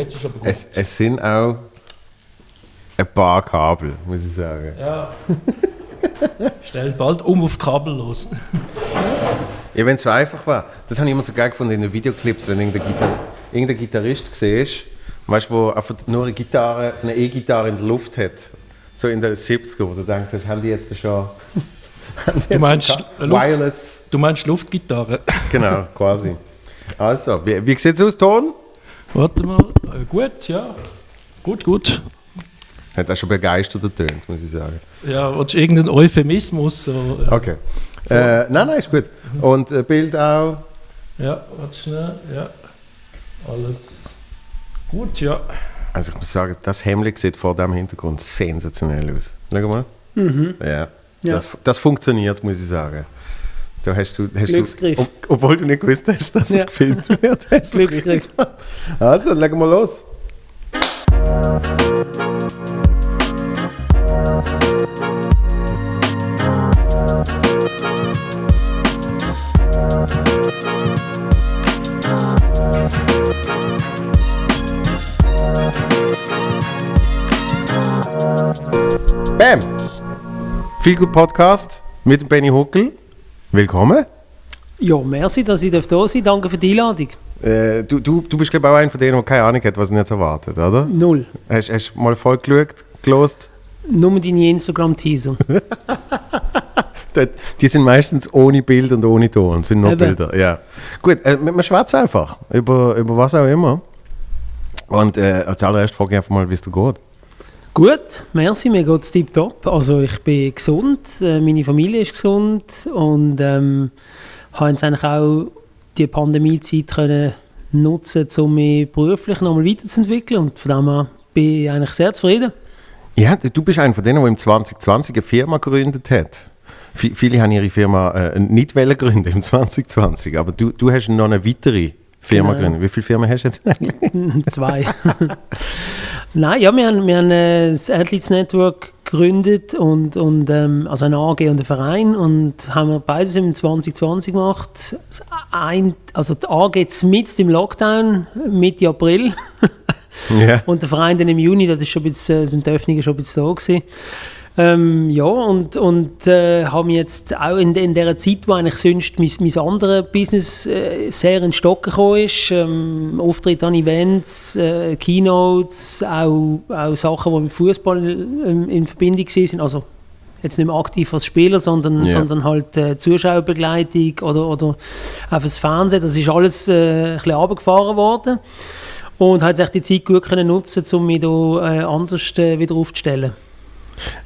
Jetzt ist aber gut. Es, es sind auch ein paar Kabel, muss ich sagen. Ja. Stell bald um auf die Kabel los. Ja, wenn es so einfach war. Das habe ich immer so geil gefunden in den Videoclips, wenn irgendein, Gitar irgendein Gitarrist siehst, weißt du, wo einfach nur eine Gitarre, so eine E-Gitarre in der Luft hat. So in den 70er, wo du denkst, haben die jetzt schon. Du meinst Luft- Wireless. Du meinst Luftgitarre? Genau, quasi. Also, wie, wie sieht es aus, Ton? Warte mal. Äh, gut, ja. Gut, gut. Hat auch schon begeistert ertönt, muss ich sagen. Ja, willst du irgendeinen Euphemismus? So, äh, Okay. Äh, nein, nein, ist gut. Und äh, Bild auch. Ja, warte schnell. Ja. Alles gut, ja. Also ich muss sagen, das Hemd sieht vor dem Hintergrund sensationell aus. Schau mal. Ja. Ja. Das, das funktioniert, muss ich sagen. Da hast du, hast Glücksgriff. du ob, obwohl du nicht gewusst hast, dass es Ja. gefilmt wird. Hast es Glücksgriff. Also, legen wir los. Bam! Viel gut Podcast mit Benny Huckel. Willkommen. Ja, merci, dass ich da sein darf. Danke für die Einladung. Äh, du, du, du bist glaube ich auch einer von denen, der keine Ahnung hat, was er jetzt erwartet, oder? Null. Hast du mal voll geschaut, gelost? Nur deine Instagram-Teaser. Die sind meistens ohne Bild und ohne Ton, sind nur Eben. Bilder. Ja. Gut, äh, wir schwätzen einfach über, über was auch immer. Und äh, als allererstes frage ich einfach mal, wie es dir geht. Gut, merci, mir geht es tiptop. Also ich bin gesund, äh, meine Familie ist gesund und ähm, habe jetzt eigentlich auch die Pandemiezeit können nutzen, um mich beruflich nochmal weiterzuentwickeln und von dem her bin ich eigentlich sehr zufrieden. Ja, du bist einer von denen, der im 2020 eine Firma gegründet hat. Vi- Viele haben ihre Firma äh, nicht wollen gründen im 2020, aber du, du hast noch eine weitere Firma Genau. gegründet. Wie viele Firmen hast du jetzt eigentlich? Zwei. Nein, ja, wir haben, wir haben äh, das Athletes Network gegründet und, und ähm, also ein AG und ein Verein und haben wir beides im 2020 gemacht. Ein, also die AG mitten im Lockdown, Mitte April ja. und der Verein dann im Juni, das ist schon ein bisschen, äh, sind die Öffnungen schon ein bisschen da gewesen. Ähm, ja, und, und äh, haben jetzt auch in, in dieser Zeit, wo eigentlich sonst mein, mein anderes Business äh, sehr in den Stock gekommen ist, ähm, Auftritte an Events, äh, Keynotes, auch, auch Sachen, die mit Fußball ähm, in Verbindung sind, also jetzt nicht mehr aktiv als Spieler, sondern, Ja. sondern halt äh, Zuschauerbegleitung oder, oder auch fürs Fernsehen, das ist alles äh, ein bisschen runtergefahren worden. Und hat sich die Zeit gut können nutzen, um mich da äh, anders äh, wieder aufzustellen.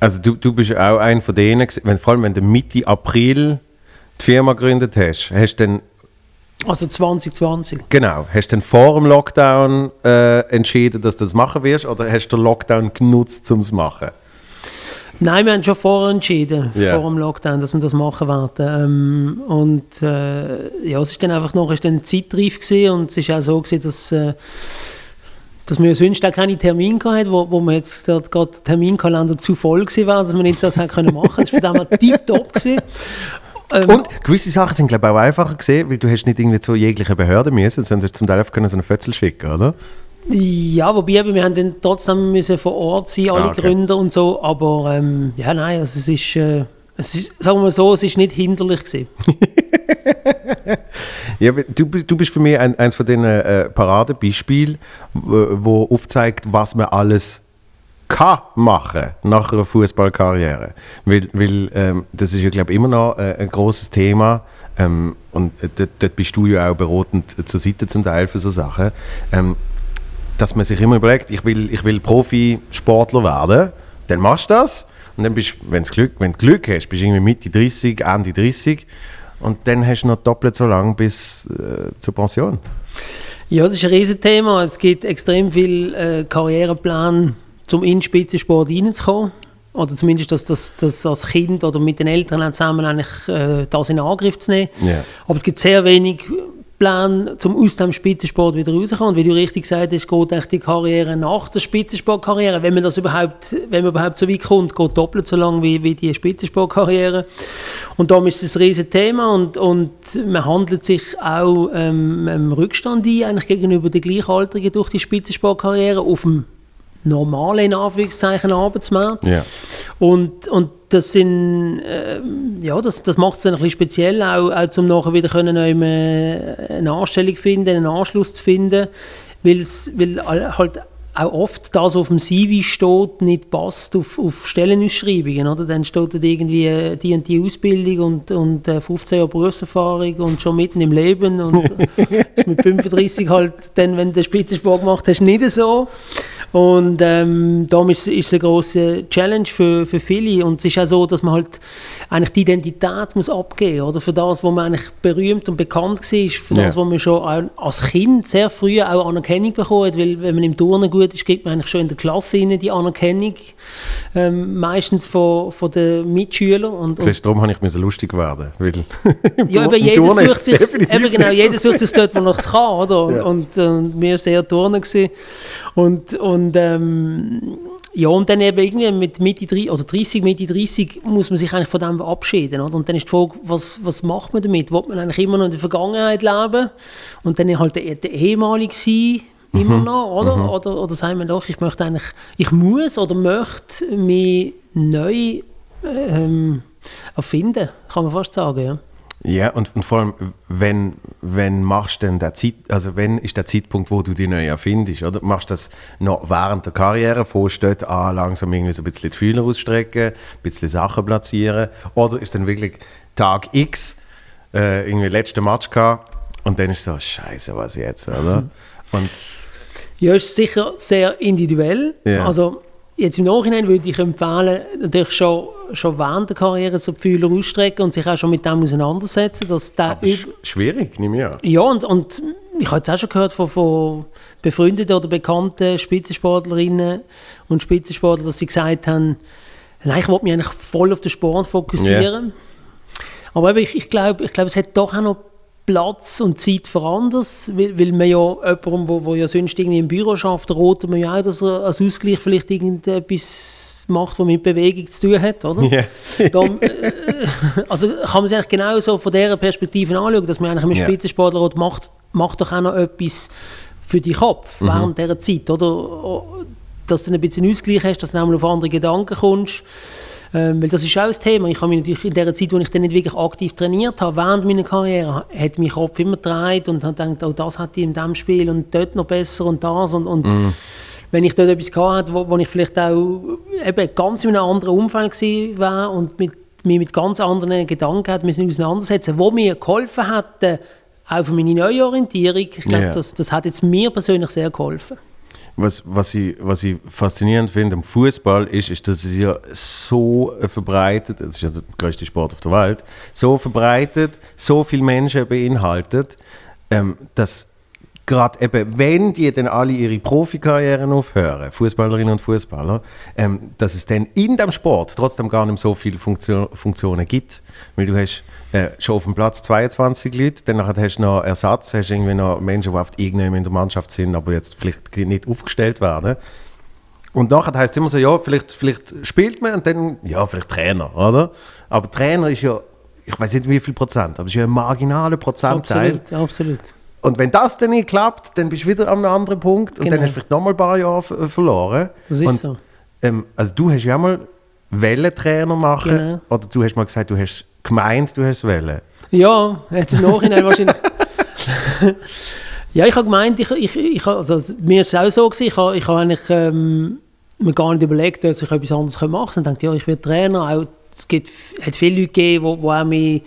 Also du, du bist auch einer von denen, wenn, vor allem wenn du Mitte April die Firma gegründet hast, hast du dann, Also 2020. genau, hast du dann vor dem Lockdown äh, entschieden, dass du das machen wirst oder hast du den Lockdown genutzt, um es zu machen? Nein, wir haben schon vorher entschieden, Ja. vor dem Lockdown, dass wir das machen werden. Ähm, und äh, ja, es ist dann einfach noch ist dann zeitreif gewesen und es ist auch so gewesen, dass, äh, dass wir sonst auch keine Termine hatten, wo, wo wir jetzt gerade der Terminkalender zu voll war, dass wir nicht das können machen. Das war von dem her tipptopp gewesen. Ähm, Und gewisse Sachen sind glaube ich auch einfacher gesehen, weil du hast nicht irgendwie zu jeglichen Behörde müssen, sondern zum Teil einfach können so einen Fötzel schicken, oder? Ja, wobei eben, wir haben dann trotzdem müssen vor Ort sein, alle Ah, okay. Gründer und so, aber ähm, ja, nein, also es ist, äh, es ist, sagen wir so, es ist nicht hinderlich. Ja, du, du bist für mich ein, eins von den äh, Paradebeispielen, wo, aufzeigt, was man alles kann machen nach einer Fußballkarriere. Weil, weil ähm, das ist ja, glaube ich, immer noch äh, ein großes Thema. Ähm, und äh, dort bist du ja auch beratend zur Seite zum Teil für so Sachen. Ähm, dass man sich immer überlegt, ich will, ich will Profisportler werden, dann machst du das. Und dann bist wenn's Glück, wenn du Glück hast, bist du irgendwie Mitte 30, Ende 30. Und dann hast du noch doppelt so lange bis äh, zur Pension. Ja, das ist ein Riesenthema. Es gibt extrem viel äh, Karriereplan, um in den Spitzensport reinzukommen. Oder zumindest, dass das, das als Kind oder mit den Eltern zusammen eigentlich, äh, das in Angriff zu nehmen. Ja. Aber es gibt sehr wenig Plan, um aus dem Spitzensport wieder rauszukommen. Und wie du richtig gesagt hast, geht eigentlich die Karriere nach der Spitzensportkarriere, wenn man das überhaupt, wenn man überhaupt so weit kommt, geht doppelt so lang wie, wie die Spitzensportkarriere. Und darum ist es ein riesiges Thema und, und man handelt sich auch ähm, im Rückstand ein, eigentlich gegenüber den Gleichaltrigen durch die Spitzensportkarriere auf dem normalen, in Anführungszeichen, Arbeitsmarkt. Ja. Und, und das sind, äh, ja, das, das macht es dann ein bisschen speziell, auch, auch um nachher wieder können, eine Anstellung finden, einen Anschluss zu finden, weil's, weil halt auch oft das, was auf dem CV steht, nicht passt auf, auf Stellenausschreibungen. Oder? Dann steht dort irgendwie äh, die und die Ausbildung und, und äh, 15 Jahre Berufserfahrung und schon mitten im Leben und ist mit 35 halt dann, wenn du den Spitzensport gemacht hast, nicht so. Und ähm, darum ist, ist es eine große Challenge für, für viele. Und es ist auch so, dass man halt eigentlich die Identität muss abgeben oder für das, wo man eigentlich berühmt und bekannt war, für das, ja. wo man schon als Kind sehr früh auch Anerkennung bekommen hat, weil wenn man im Turnen gut ist, kriegt man eigentlich schon in der Klasse die Anerkennung, ähm, meistens von, von den Mitschülern. Und, Siehst, darum habe ich mir so lustig werden, weil ja, aber jeder sucht sich, eben genau, jeder sucht sich dort, wo er es kann, oder? Ja. Und, und, wir sehr Turnen gewesen. Und, und ähm, ja, und dann eben irgendwie mit Mitte 30, oder 30, Mitte 30 muss man sich eigentlich von dem verabschieden. Oder? Und dann ist die Frage, was, was macht man damit? Will man eigentlich immer noch in der Vergangenheit leben und dann halt der, der ehemalige sein, immer mhm. noch, oder? Mhm. oder? Oder sagen wir doch, ich möchte eigentlich, ich muss oder möchte mich neu ähm, erfinden, kann man fast sagen, ja. Ja, und, und vor allem, wenn, wenn machst denn der Zeit, also wenn ist der Zeitpunkt, wo du dich neu erfindest, oder? Machst du das noch während der Karriere, vorsteht, ah, langsam irgendwie so ein bisschen die Fühler ausstrecken, ein bisschen Sachen platzieren, oder ist dann wirklich Tag X, äh, irgendwie letzter Match gehabt, und dann ist so, scheiße, was jetzt, oder? Und ja, ist sicher sehr individuell. Ja. Also Jetzt im Nachhinein würde ich empfehlen, natürlich schon, schon während der Karriere so die Fühler ausstrecken und sich auch schon mit dem auseinandersetzen. Dass der Aber sch schwierig, nehme ich an. Ja, und, und ich habe jetzt auch schon gehört von, von befreundeten oder bekannten Spitzensportlerinnen und Spitzensportlern, dass sie gesagt haben, nein, ich wollte mich eigentlich voll auf den Sport fokussieren. Yeah. Aber ich, ich glaube, ich glaub, es hat doch auch noch Platz und Zeit für anders, weil, weil man ja jemandem, wo, wo ja sonst irgendwie im Büro schafft, rotet man ja auch, dass er als Ausgleich vielleicht irgendetwas macht, was mit Bewegung zu tun hat, oder? Yeah. Dann, äh, also kann man sich eigentlich genau so von dieser Perspektive anschauen, dass man eigentlich mit yeah. Spitzensportler macht, macht doch auch noch etwas für den Kopf mhm. während dieser Zeit, oder? Dass du ein bisschen Ausgleich hast, dass du einmal auf andere Gedanken kommst. Ähm, weil das ist auch ein Thema. Ich habe mich natürlich in der Zeit, wo ich dann nicht wirklich aktiv trainiert habe, während meiner Karriere, hat mein Kopf immer gedreht und habe gedacht, oh, das hat ich in diesem Spiel und dort noch besser und das und, und mm. wenn ich dort etwas hatte, wo, wo ich vielleicht auch eben ganz in einem anderen Umfeld war und mit, mich mit ganz anderen Gedanken hat müssen auseinandersetzen, wo mir geholfen hat, auch für meine Neuorientierung. Ich glaube, yeah. das, das hat jetzt mir persönlich sehr geholfen was, was, ich, was ich faszinierend finde am Fußball ist, ist, dass es ja so verbreitet, das ist ja der größte Sport auf der Welt, so verbreitet, so viele Menschen beinhaltet, ähm, dass gerade eben, wenn die dann alle ihre Profikarrieren aufhören, Fußballerinnen und Fußballer, ähm, dass es dann in dem Sport trotzdem gar nicht so viele Funktion, Funktionen gibt. Weil du hast äh, schon auf dem Platz 22 Leute, dann hast du noch Ersatz, hast irgendwie noch Menschen, die oft irgendjemand in der Mannschaft sind, aber jetzt vielleicht nicht aufgestellt werden. Und nachher heißt es immer so, ja, vielleicht, vielleicht spielt man und dann, ja, vielleicht Trainer, oder? Aber Trainer ist ja, ich weiß nicht wie viel Prozent, aber es ist ja ein marginaler Prozentteil. Absolut, absolut. Und wenn das dann nicht klappt, dann bist du wieder an einem anderen Punkt und genau. dann hast du vielleicht nochmal ein paar Jahre verloren. Das ist und, so. Ähm, also du hast ja mal Wellentrainer machen genau. oder du hast mal gesagt, du hast gemeint, du hast Welle. Ja, jetzt im Nachhinein wahrscheinlich. ja, ich habe gemeint, ich, ich, ich, also, mir ist es auch so gewesen, ich habe, ich habe eigentlich ähm, mir gar nicht überlegt, dass ich etwas anderes machen könnte. Ich dachte, ja, ich werde Trainer. Auch, es gibt, hat viele Leute gegeben, die, die auch mich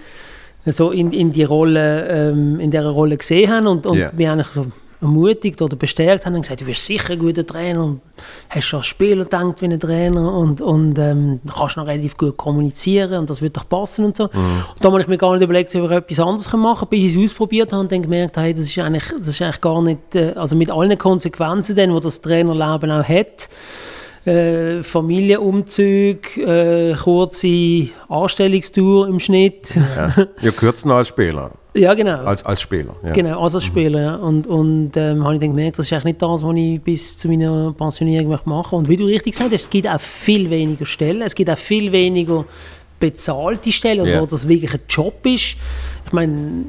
so in, in die Rolle, ähm, in dieser Rolle gesehen haben und, und yeah. mich eigentlich so ermutigt oder bestärkt haben und gesagt, du wirst sicher ein guter Trainer und hast schon als Spieler gedacht wie ein Trainer und, und ähm, kannst noch relativ gut kommunizieren und das wird doch passen und so. Mhm. Und da habe ich mir gar nicht überlegt, ob ich etwas anderes machen kann, bis ich es ausprobiert habe und dann gemerkt, hey, das ist eigentlich, das ist eigentlich gar nicht, äh, also mit allen Konsequenzen, die das Trainerleben auch hat, äh, Familienumzug, äh, kurze Anstellungstour im Schnitt. Ja, ja kürzer als Spieler. Ja, genau. Als, als Spieler. Ja. Genau, als Spieler, ja. Und, und ähm, habe ich dann gemerkt, das ist eigentlich nicht das, was ich bis zu meiner Pensionierung möchte machen Und wie du richtig gesagt hast, es gibt auch viel weniger Stellen, es gibt auch viel weniger bezahlte Stellen, also Ja. dass es wirklich ein Job ist. Ich meine,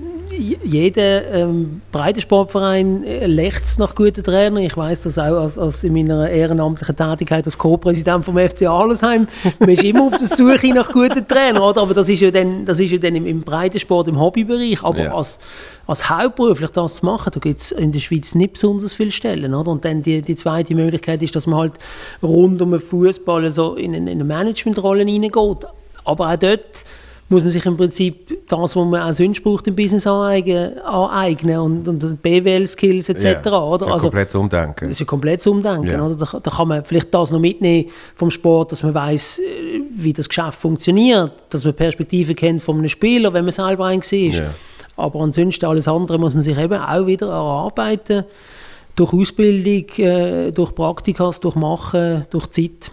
jeder ähm, Breitensportverein äh, lechzt nach guten Trainern. Ich weiß das auch als, als in meiner ehrenamtlichen Tätigkeit als Co-Präsident vom FC Arlesheim. Man ist immer auf der Suche nach guten Trainern, oder? Aber das ist ja dann, das ist ja dann im, im Breitensport, im Hobbybereich. Aber Ja. als, als hauptberuflich das zu machen, da gibt es in der Schweiz nicht besonders viele Stellen. Oder? Und dann die, die zweite Möglichkeit ist, dass man halt rund um den Fußball so in, eine- in eine Managementrolle hineingeht. Aber auch dort muss man sich im Prinzip das, was man auch sonst braucht im Business aneignen, aneignen und, und BWL-Skills etc. Ja, das oder? ist ein Also, komplettes Umdenken. das ist ein komplettes Umdenken. Ja. Oder? Da, da kann man vielleicht das noch mitnehmen vom Sport, dass man weiß, wie das Geschäft funktioniert, dass man Perspektiven kennt von einem Spieler, wenn man selber ein war. Ja. Aber ansonsten alles andere muss man sich eben auch wieder erarbeiten. Durch Ausbildung, äh, durch Praktikas, durch Machen, durch Zeit.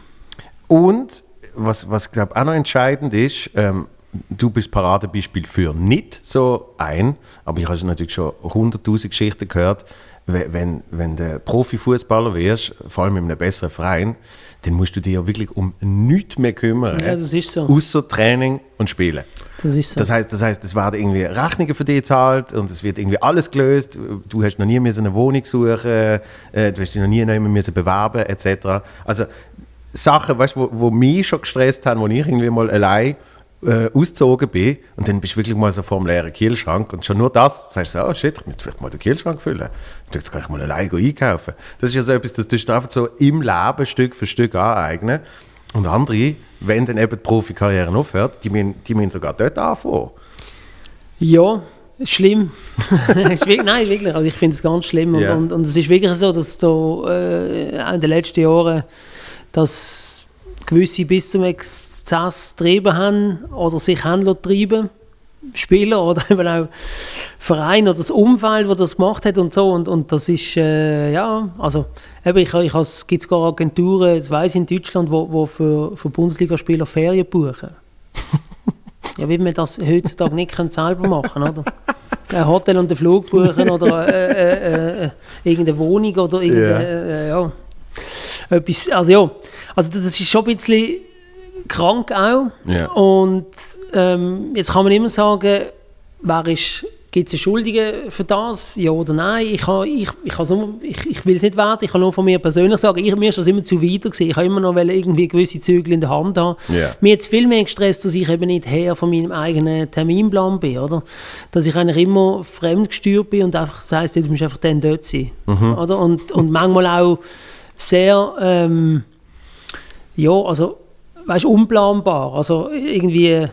Und was, was glaube auch noch entscheidend ist, ähm, du bist Paradebeispiel für nicht so ein, aber ich habe natürlich schon hunderttausend Geschichten gehört, we- wenn, wenn du Profifußballer wirst, vor allem in einem besseren Verein, dann musst du dich ja wirklich um nichts mehr kümmern. Ja, das ist so. Außer Training und Spielen. Das ist so. Das heißt, das heißt, es werden irgendwie Rechnungen für dich gezahlt und es wird irgendwie alles gelöst. Du hast noch nie eine Wohnung suchen, äh, du hast dich noch nie müssen bewerben etc. Also Sachen, weißt, wo, wo mich schon gestresst haben, wo ich irgendwie mal allein äh, ausgezogen bin und dann bist du wirklich mal so vor dem leeren Kühlschrank und schon nur das, sagst du, oh shit, ich müsste vielleicht mal den Kühlschrank füllen. Du jetzt gleich mal allein einkaufen. Das ist ja so etwas, das tust du einfach so im Leben Stück für Stück aneignen. Und andere, wenn dann eben die Profikarriere aufhört, die müssen, die müssen sogar dort anfangen. Ja, schlimm. Nein, wirklich. Also ich finde es ganz schlimm. Und, Ja. und, und es ist wirklich so, dass da äh, in den letzten Jahren dass gewisse bis zum Exzess getrieben haben oder sich lassen treiben Spieler oder eben auch Verein oder das Umfeld, das das gemacht hat und so. Und, und das ist, äh, ja, also eben, ich, ich es gibt sogar Agenturen, das ich in Deutschland, wo, wo für, für Bundesligaspieler Ferien buchen. Ja, wie man das heutzutage nicht können selber machen oder? Ein Hotel und einen Flug buchen oder äh, äh, äh, irgendeine Wohnung oder irgendeine, äh, ja. Etwas, also ja, also das ist schon ein bisschen krank auch. Ja. Und ähm, jetzt kann man immer sagen, wer ist, gibt es Schuldige für das, ja oder nein? Ich, kann, ich, ich, nur, ich, ich will es nicht werten, ich kann nur von mir persönlich sagen, ich, mir ist das immer zu weit gewesen. Ich habe immer noch irgendwie gewisse Zügel in der Hand haben. Ja. Mir hat es viel mehr gestresst, dass ich eben nicht Herr von meinem eigenen Terminplan bin, oder? Dass ich eigentlich immer fremdgesteuert bin und einfach das heisst, du musst einfach dann dort sein, oder? Und, und manchmal auch sehr, ähm, ja, also, weißt, unplanbar. Also irgendwie, äh,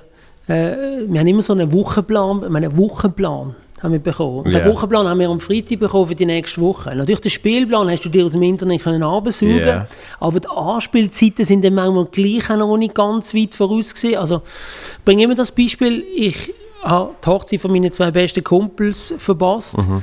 wir haben immer so einen Wochenplan, einen Wochenplan haben wir bekommen. Ja. Den Wochenplan haben wir am Freitag bekommen für die nächste Woche. Natürlich, den Spielplan hast du dir aus dem Internet können absaugen Ja. aber die Anspielzeiten sind dann manchmal gleich auch noch nicht ganz weit voraus gewesen. Also, ich bringe immer das Beispiel, ich habe die Hochzeit von meinen zwei besten Kumpels verpasst. Mhm.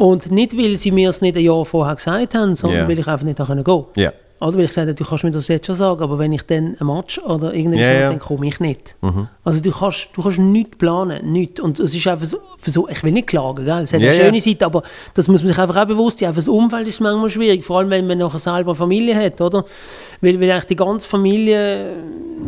Und nicht, weil sie mir es nicht ein Jahr vorher gesagt haben, sondern Ja. weil ich einfach nicht da gehen konnte. Ja. Oder weil ich gesagt habe, du kannst mir das jetzt schon sagen, aber wenn ich dann ein Match oder irgendetwas Ja, habe, ja. dann komme ich nicht. Also du kannst, du kannst nichts planen, nichts. Und es ist einfach so, so ich will nicht klagen, gell? es hat Ja, eine schöne Seite, aber das muss man sich einfach auch bewusst sein. Einfach das Umfeld ist manchmal schwierig, vor allem wenn man nachher selber eine Familie hat, oder? Weil, weil eigentlich die ganze Familie,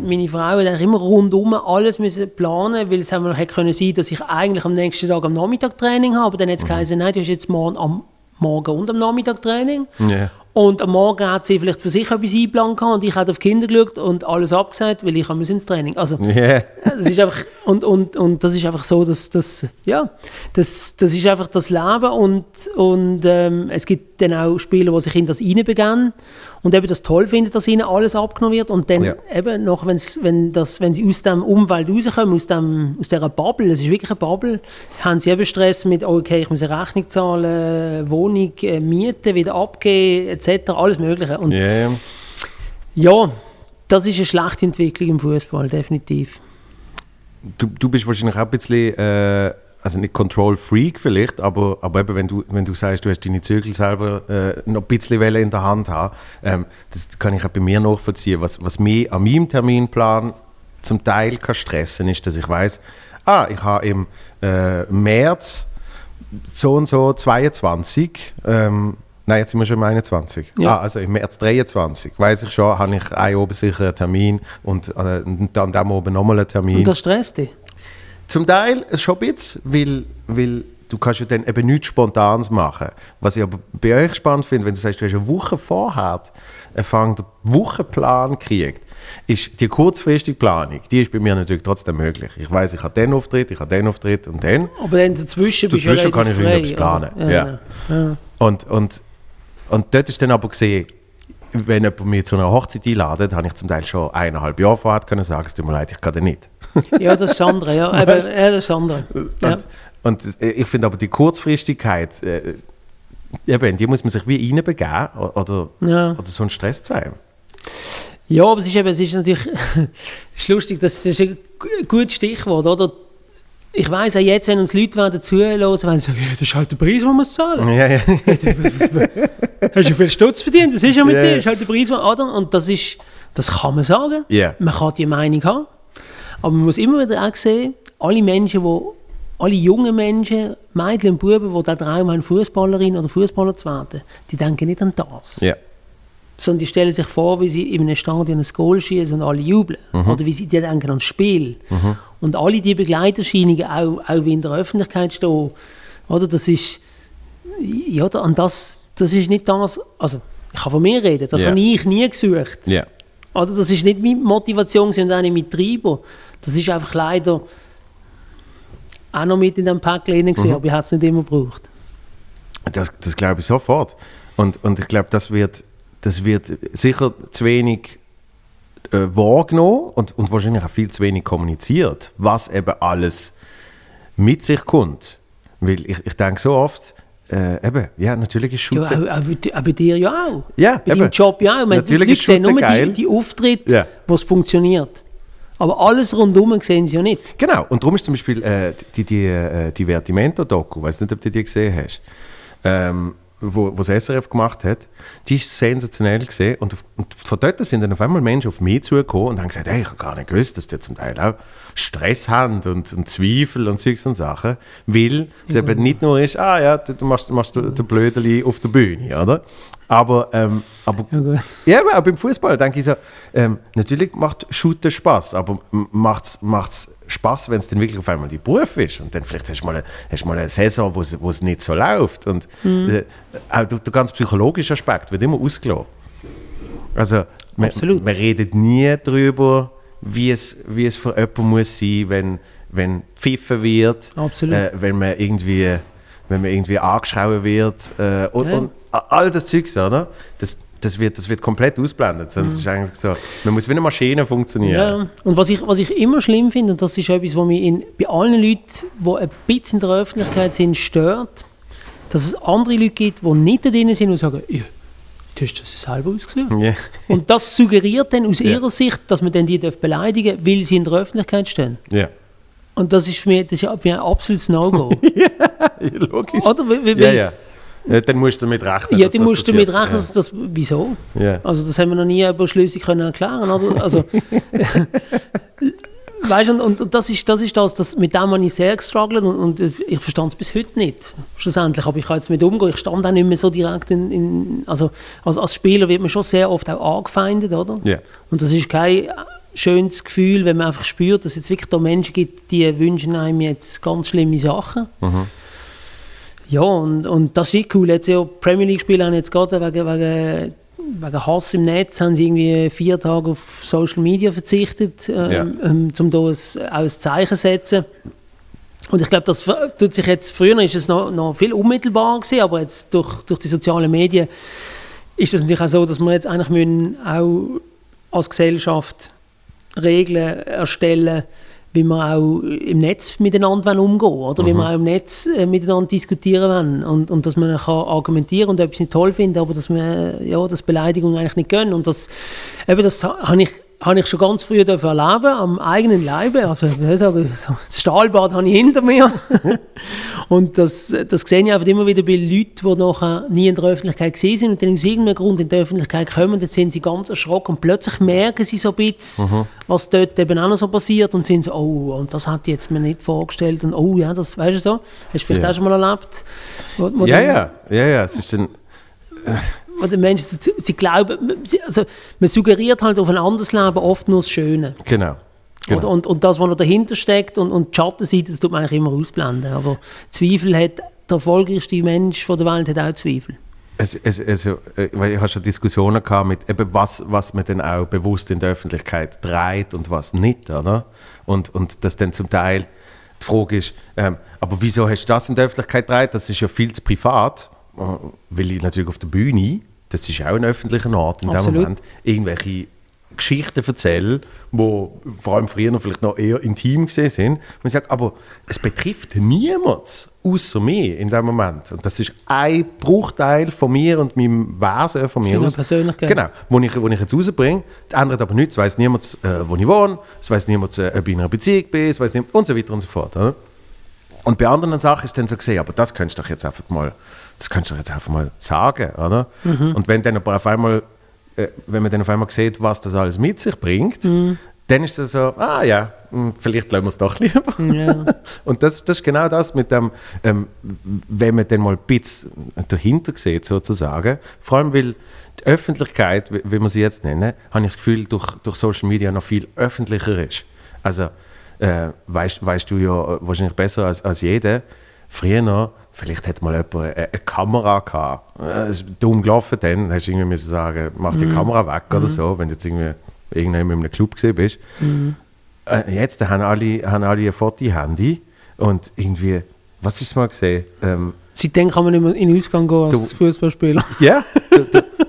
meine Frau hat eigentlich immer rundum alles müssen planen, weil es hätte können sein, dass ich eigentlich am nächsten Tag am Nachmittag Training habe, aber dann hat es geheißen, nein, du hast jetzt morgen am Morgen und am Nachmittag Training. Ja. Und am Morgen hat sie vielleicht für sich etwas eingeplant und ich habe auf die Kinder geschaut und alles abgesagt, weil ich muss ins Training. Also, Ja. das ist einfach, und, und, und das ist einfach so, dass das, ja, das, das ist einfach das Leben und, und ähm, es gibt dann auch Spieler, die sich in das reinbegeben und eben das toll finden, dass ihnen alles abgenommen wird und dann Ja. eben noch, wenn's, wenn, das, wenn sie aus dem Umfeld rauskommen, aus, dem, aus dieser Bubble, es ist wirklich eine Bubble, haben sie eben Stress mit, okay, ich muss eine Rechnung zahlen, Wohnung, äh, Miete wieder abgeben, etc., alles mögliche. Und Ja, ja. das ist eine schlechte Entwicklung im Fußball, definitiv. Du, du bist wahrscheinlich auch ein bisschen, äh, also nicht Control-Freak vielleicht, aber, aber eben, wenn du, wenn du sagst, du hast deine Zügel selber äh, noch ein bisschen Welle in der Hand haben, ähm, das kann ich auch bei mir nachvollziehen. Was, was mich an meinem Terminplan zum Teil kann stressen ist, dass ich weiß, ah, ich habe im äh, März so und so 22, ähm, nein, jetzt sind wir schon im 21. Ja. Ah, also im März 23, weiß ich schon, habe ich einen oben sicher einen Termin und äh, dann dem oben nochmal einen Termin. Und das stresst dich. Zum Teil schon ein bisschen, weil, weil du kannst ja dann eben nichts Spontanes machen. Was ich aber bei euch spannend finde, wenn du sagst, du hast eine Woche vorher einen Wochenplan gekriegt, ist die kurzfristige Planung, die ist bei mir natürlich trotzdem möglich. Ich weiß, ich habe den Auftritt, ich habe den Auftritt und den. Aber dann dazwischen bist du Dazwischen kann ich frei, planen, oder? ja. ja. Und, und, und dort ist dann aber gesehen, wenn jemand mich zu einer Hochzeit einladet, habe ich zum Teil schon eineinhalb Jahre vorher können sagen, es tut mir leid, ich kann nicht. Ja, das ist andere. Ja, Weißt- ja das ist andere. Ja. Und, äh, ich finde aber die Kurzfristigkeit, äh, eben, die muss man sich wie reinbegeben oder, Ja. oder so ein Stress sein. Ja, aber es ist, eben, es ist natürlich es ist lustig, das ist ein gu- gutes Stichwort, oder? Ich weiss auch jetzt, wenn uns Leute werden zuhören, werden sie sagen, ja, das ist halt der Preis, den man muss zahlen. Ja, ja. Hast du viel Stutz verdient? Was ist ja mit Ja, dir? Das ist halt der Preis, oder? Und das ist, das kann man sagen. Ja. Man kann die Meinung haben. Aber man muss immer wieder auch sehen, alle Menschen, die, alle jungen Menschen, Mädchen und Buben, die den Traum haben, Fußballerin oder Fußballer zu werden, die denken nicht an das. ja. Sondern die stellen sich vor, wie sie in einem Stadion ein Goal schießen und alle jubeln. Mhm. Oder wie sie denken ans Spiel. Und alle die Begleiterscheinungen, auch, auch wie in der Öffentlichkeit stehen, oder, das ist, ja, an das, das ist nicht das, also ich kann von mir reden, das Ja. habe ich nie gesucht. ja. Oder das ist nicht meine Motivation und auch nicht mein Treiber. Das ist einfach leider auch noch mit in dem Päckchen drin Mhm. aber ich habe es nicht immer gebraucht. Das, das glaube ich sofort. Und, und ich glaube, das wird, das wird sicher zu wenig äh, wahrgenommen und, und wahrscheinlich auch viel zu wenig kommuniziert, was eben alles mit sich kommt. Weil ich, ich denke so oft, äh, eben, ja, natürlich ist Ja, Shooter... auch, auch, bei- auch bei dir ja auch. Ja, bei deinem eben. Job ja auch. Ich meine, Natürlich die Leute sehen nur geil. die, die Auftritte, Ja. wo es funktioniert. Aber alles rundum sehen sie ja nicht. Genau, und darum ist zum Beispiel äh, die, die äh, Divertimento-Doku, weiß nicht, ob du die gesehen hast, ähm, wo, das SRF gemacht hat, die ist sensationell gesehen und, auf, und von dort sind dann auf einmal Menschen auf mich zugekommen und haben gesagt, hey, ich habe gar nicht gewusst, dass die zum Teil auch Stress haben und, und Zweifel und solche und Sachen, weil es eben nicht nur ist, ah ja, du, du machst, du machst den den Blödeli auf der Bühne, oder? Aber, ähm, aber Ja, ja, aber auch beim Fußball denke ich so, ähm, natürlich macht Shooter Spaß, aber macht es Spaß, wenn es dann wirklich auf einmal die Beruf ist und dann vielleicht hast du mal eine, hast mal eine Saison, wo es, nicht so läuft und äh, auch der, der ganz psychologische Aspekt wird immer ausgelassen. Also man, Absolut. man redet nie darüber, wie es, wie es für jemanden muss sein, wenn, wenn pfiffen wird. Äh, wenn man irgendwie wenn man irgendwie angeschrien wird äh, und, Ja. und all das Zeugs, oder? Das, das, wird, das wird komplett ausblendet. Sonst ist eigentlich so, man muss wie eine Maschine funktionieren. Ja. Und was ich, was ich immer schlimm finde, und das ist etwas, was mich in, bei allen Leuten, die ein bisschen in der Öffentlichkeit sind, stört, dass es andere Leute gibt, die nicht da drin sind und sagen, ja, du hast das selber ausgesucht. Ja. Und das suggeriert dann aus Ja. ihrer Sicht, dass man dann die beleidigen darf, weil sie in der Öffentlichkeit stehen. ja. Und das ist für mich, das ist für mich ein absolutes No-Go. logisch. Oder? Weil, weil, Ja, ja. Ja, Dann musst du damit rechnen. Ja, das musst du damit rechnen, dass das, wieso? Ja. Also das haben wir noch nie überschlüssig können erklären, oder? Also, weißt du, und, und das ist das, ist das, das mit dem habe ich sehr gestruggelt und, und ich verstand es bis heute nicht, schlussendlich, aber ich kann jetzt mit umgehen, ich stand auch nicht mehr so direkt in, in also als, als Spieler wird man schon sehr oft auch angefeindet, oder? Ja. Und das ist kein schönes Gefühl, wenn man einfach spürt, dass es jetzt wirklich da Menschen gibt, die wünschen einem jetzt ganz schlimme Sachen. Ja, und, und das ist cool. Jetzt ja Premier League-Spiele haben jetzt gerade wegen, wegen, wegen Hass im Netz haben sie irgendwie vier Tage auf Social Media verzichtet, ähm, Ja. ähm, um da ein, auch ein Zeichen zu setzen. Und ich glaube, das tut sich jetzt, früher ist es noch, noch viel unmittelbarer gewesen, aber jetzt durch, durch die sozialen Medien ist es natürlich auch so, dass wir jetzt eigentlich müssen auch als Gesellschaft Regeln erstellen wie wir auch im Netz miteinander umgehen wollen, oder? Wie wir auch im Netz äh, miteinander diskutieren wollen. Und, und dass man kann argumentieren und etwas nicht toll finden, aber dass man ja, dass Beleidigungen eigentlich nicht gönnen und das, eben das habe ich habe ich schon ganz früh erleben, am eigenen Leibe. Also, das Stahlbad habe ich hinter mir. und das, das sehe ich einfach immer wieder bei Leuten, die nachher nie in der Öffentlichkeit gesehen sind und dann aus irgendeinem Grund in die Öffentlichkeit kommen, dann sind sie ganz erschrocken und plötzlich merken sie so ein bisschen, Mhm. was dort eben auch noch so passiert und sind so, oh, und das hat jetzt mir nicht vorgestellt und oh, ja, das, weißt du so, hast du vielleicht Ja. auch schon mal erlebt? Wo, wo Ja, ja, ja, ja. Es ist dann, die Menschen, sie, glauben, also man suggeriert halt auf ein anderes Leben oft nur das Schöne. genau. genau. Oder, und, und das, was noch dahinter steckt und, und die Schattenseite, das tut man eigentlich immer ausblenden. Aber Zweifel hat, der erfolgreichste Mensch von der Welt hat auch Zweifel. Es, es, also, äh, weil ich habe schon Diskussionen gehabt mit, eben was, was man dann auch bewusst in der Öffentlichkeit treibt und was nicht, oder? Und, und das dann zum Teil die Frage ist, ähm, aber wieso hast du das in der Öffentlichkeit treibt? Das ist ja viel zu privat, weil ich natürlich auf der Bühne, das ist ja auch ein öffentlicher Ort in dem Absolut. Moment, irgendwelche Geschichten erzähle, wo vor allem früher noch vielleicht noch eher intim gesehen sind. Und ich sage, aber es betrifft niemand außer mir in dem Moment. Und das ist ein Bruchteil von mir und meinem Wesen von mir aus. Persönlichkeit. Genau, wo ich, wo ich jetzt rausbringe. Das ändert aber nichts. Es weiß niemand, äh, wo ich wohne. Es weiß niemand, äh, ob ich in einer Beziehung bin. Es weiß niemand und so weiter und so fort. Oder? Und bei anderen Sachen ist dann so gesehen, aber das könntest du doch jetzt einfach mal, das könntest du jetzt einfach mal sagen, oder? Und wenn dann aber auf einmal, äh, wenn man dann auf einmal sieht, was das alles mit sich bringt, dann ist es so, ah ja, hm, vielleicht lassen wir es doch lieber. Ja. Und das, das ist genau das mit dem, ähm, wenn man dann mal ein bisschen dahinter sieht, sozusagen. Vor allem, weil die Öffentlichkeit, wie wie wir sie jetzt nennen, habe ich das Gefühl, durch, durch Social Media noch viel öffentlicher ist. Also, äh, weißt, weißt du ja wahrscheinlich besser als, als jeder, früher noch, vielleicht hat mal jemand eine, eine Kamera gehabt. Äh, Es ist dumm gelaufen dann, hast du irgendwie müssen sagen, mach die Kamera weg oder so, wenn du jetzt irgendwie irgendwann in einem Club gesehen bist. Äh, jetzt haben alle, haben alle ein Foto-Handy und irgendwie, was ist mal gesehen? Ähm, Seitdem kann man nicht mehr in den Ausgang gehen als Du- Fußballspieler. ja,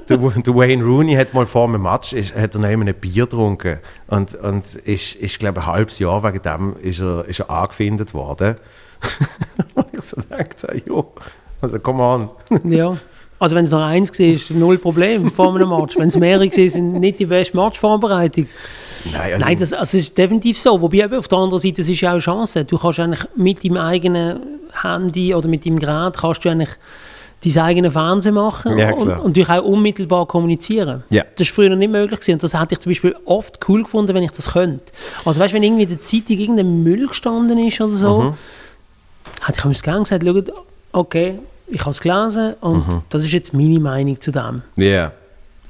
der, Wayne Rooney hat mal vor einem Match ist, hat er noch immer ein Bier getrunken und, und ist, ist glaube ein halbes Jahr wegen dem ist er, ist er angefindet worden. Und ich so dachte, jo, also come on. ja. Also wenn es noch eins war, ist null Problem vor einem Match. Wenn es mehrere waren, sind nicht die beste Matchvorbereitung. Nein, also, Nein, das, also ist definitiv so. Wobei eben auf der anderen Seite, es ist ja auch eine Chance. Du kannst eigentlich mit deinem eigenen Handy oder mit deinem Gerät kannst du eigentlich dein eigenes Fernsehen machen Ja, und, und dich auch unmittelbar kommunizieren. Ja. Das ist früher noch nicht möglich gewesen. Und das hätte ich zum Beispiel oft cool gefunden, wenn ich das könnte. Also weißt du, wenn irgendwie in der Zeitung irgendein Müll gestanden ist oder so, Mhm. Hätte ich mir gesagt, schau, okay, ich habe es gelesen und Mhm. das ist jetzt meine Meinung zu dem. ja.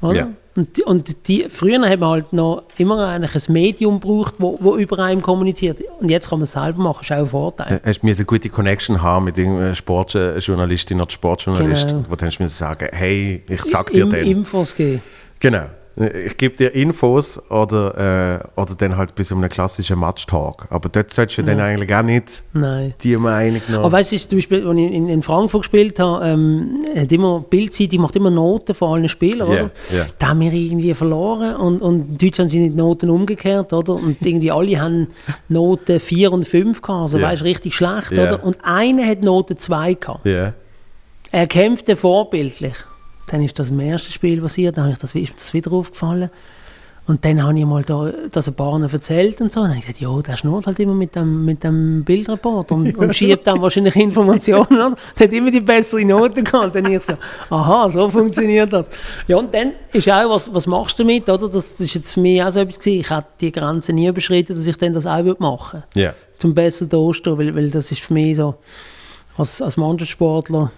Oder? Ja. Und, die- und die, früher hat man halt noch immer eigentlich ein Medium gebraucht, wo, wo über einem kommuniziert. Und jetzt kann man es selber machen, ist auch ein Vorteil. Hast du mir eine gute Connection haben mit irgendeiner Sportjournalistin oder Sportjournalist, Genau. wo dann hast du mir sagen, hey, ich sag dir Im, den. Infos geben. Genau. Ich gebe dir Infos oder, äh, oder dann halt bis um einen klassischen Match-Talk. Aber dort solltest du dann eigentlich auch nicht Nein. die Meinung noch. Aber weißt du, zum Beispiel, als ich in, in Frankfurt gespielt habe, ähm, hat immer Bildzeitung macht immer Noten von allen Spielern, Ja, oder? ja. Da haben wir irgendwie verloren und, und in Deutschland sind die Noten umgekehrt, oder? Und irgendwie alle haben Noten 4 und 5 gehabt, also Ja. weißt du, richtig schlecht, Ja. oder? Und einer hat Noten 2 gehabt. Ja. Er kämpfte vorbildlich. Dann ist das im ersten Spiel passiert, dann habe ich das, ist mir das wieder aufgefallen. Und dann habe ich mal da, das ein paar erzählt und so. Und dann habe ich gesagt, ja, der schnurrt halt immer mit dem, mit dem Bildreport und, und schiebt dann wahrscheinlich Informationen an. Der hat immer die bessere Note gehabt. Und dann ich so, aha, so funktioniert das. Ja, und dann ist auch, was, was machst du damit, oder? Das, das ist jetzt für mich auch so etwas gewesen. Ich hätte die Grenze nie überschritten, dass ich dann das auch machen würde Ja. zum besser dastehen, weil, weil das ist für mich so, als, als Mannschaftssportler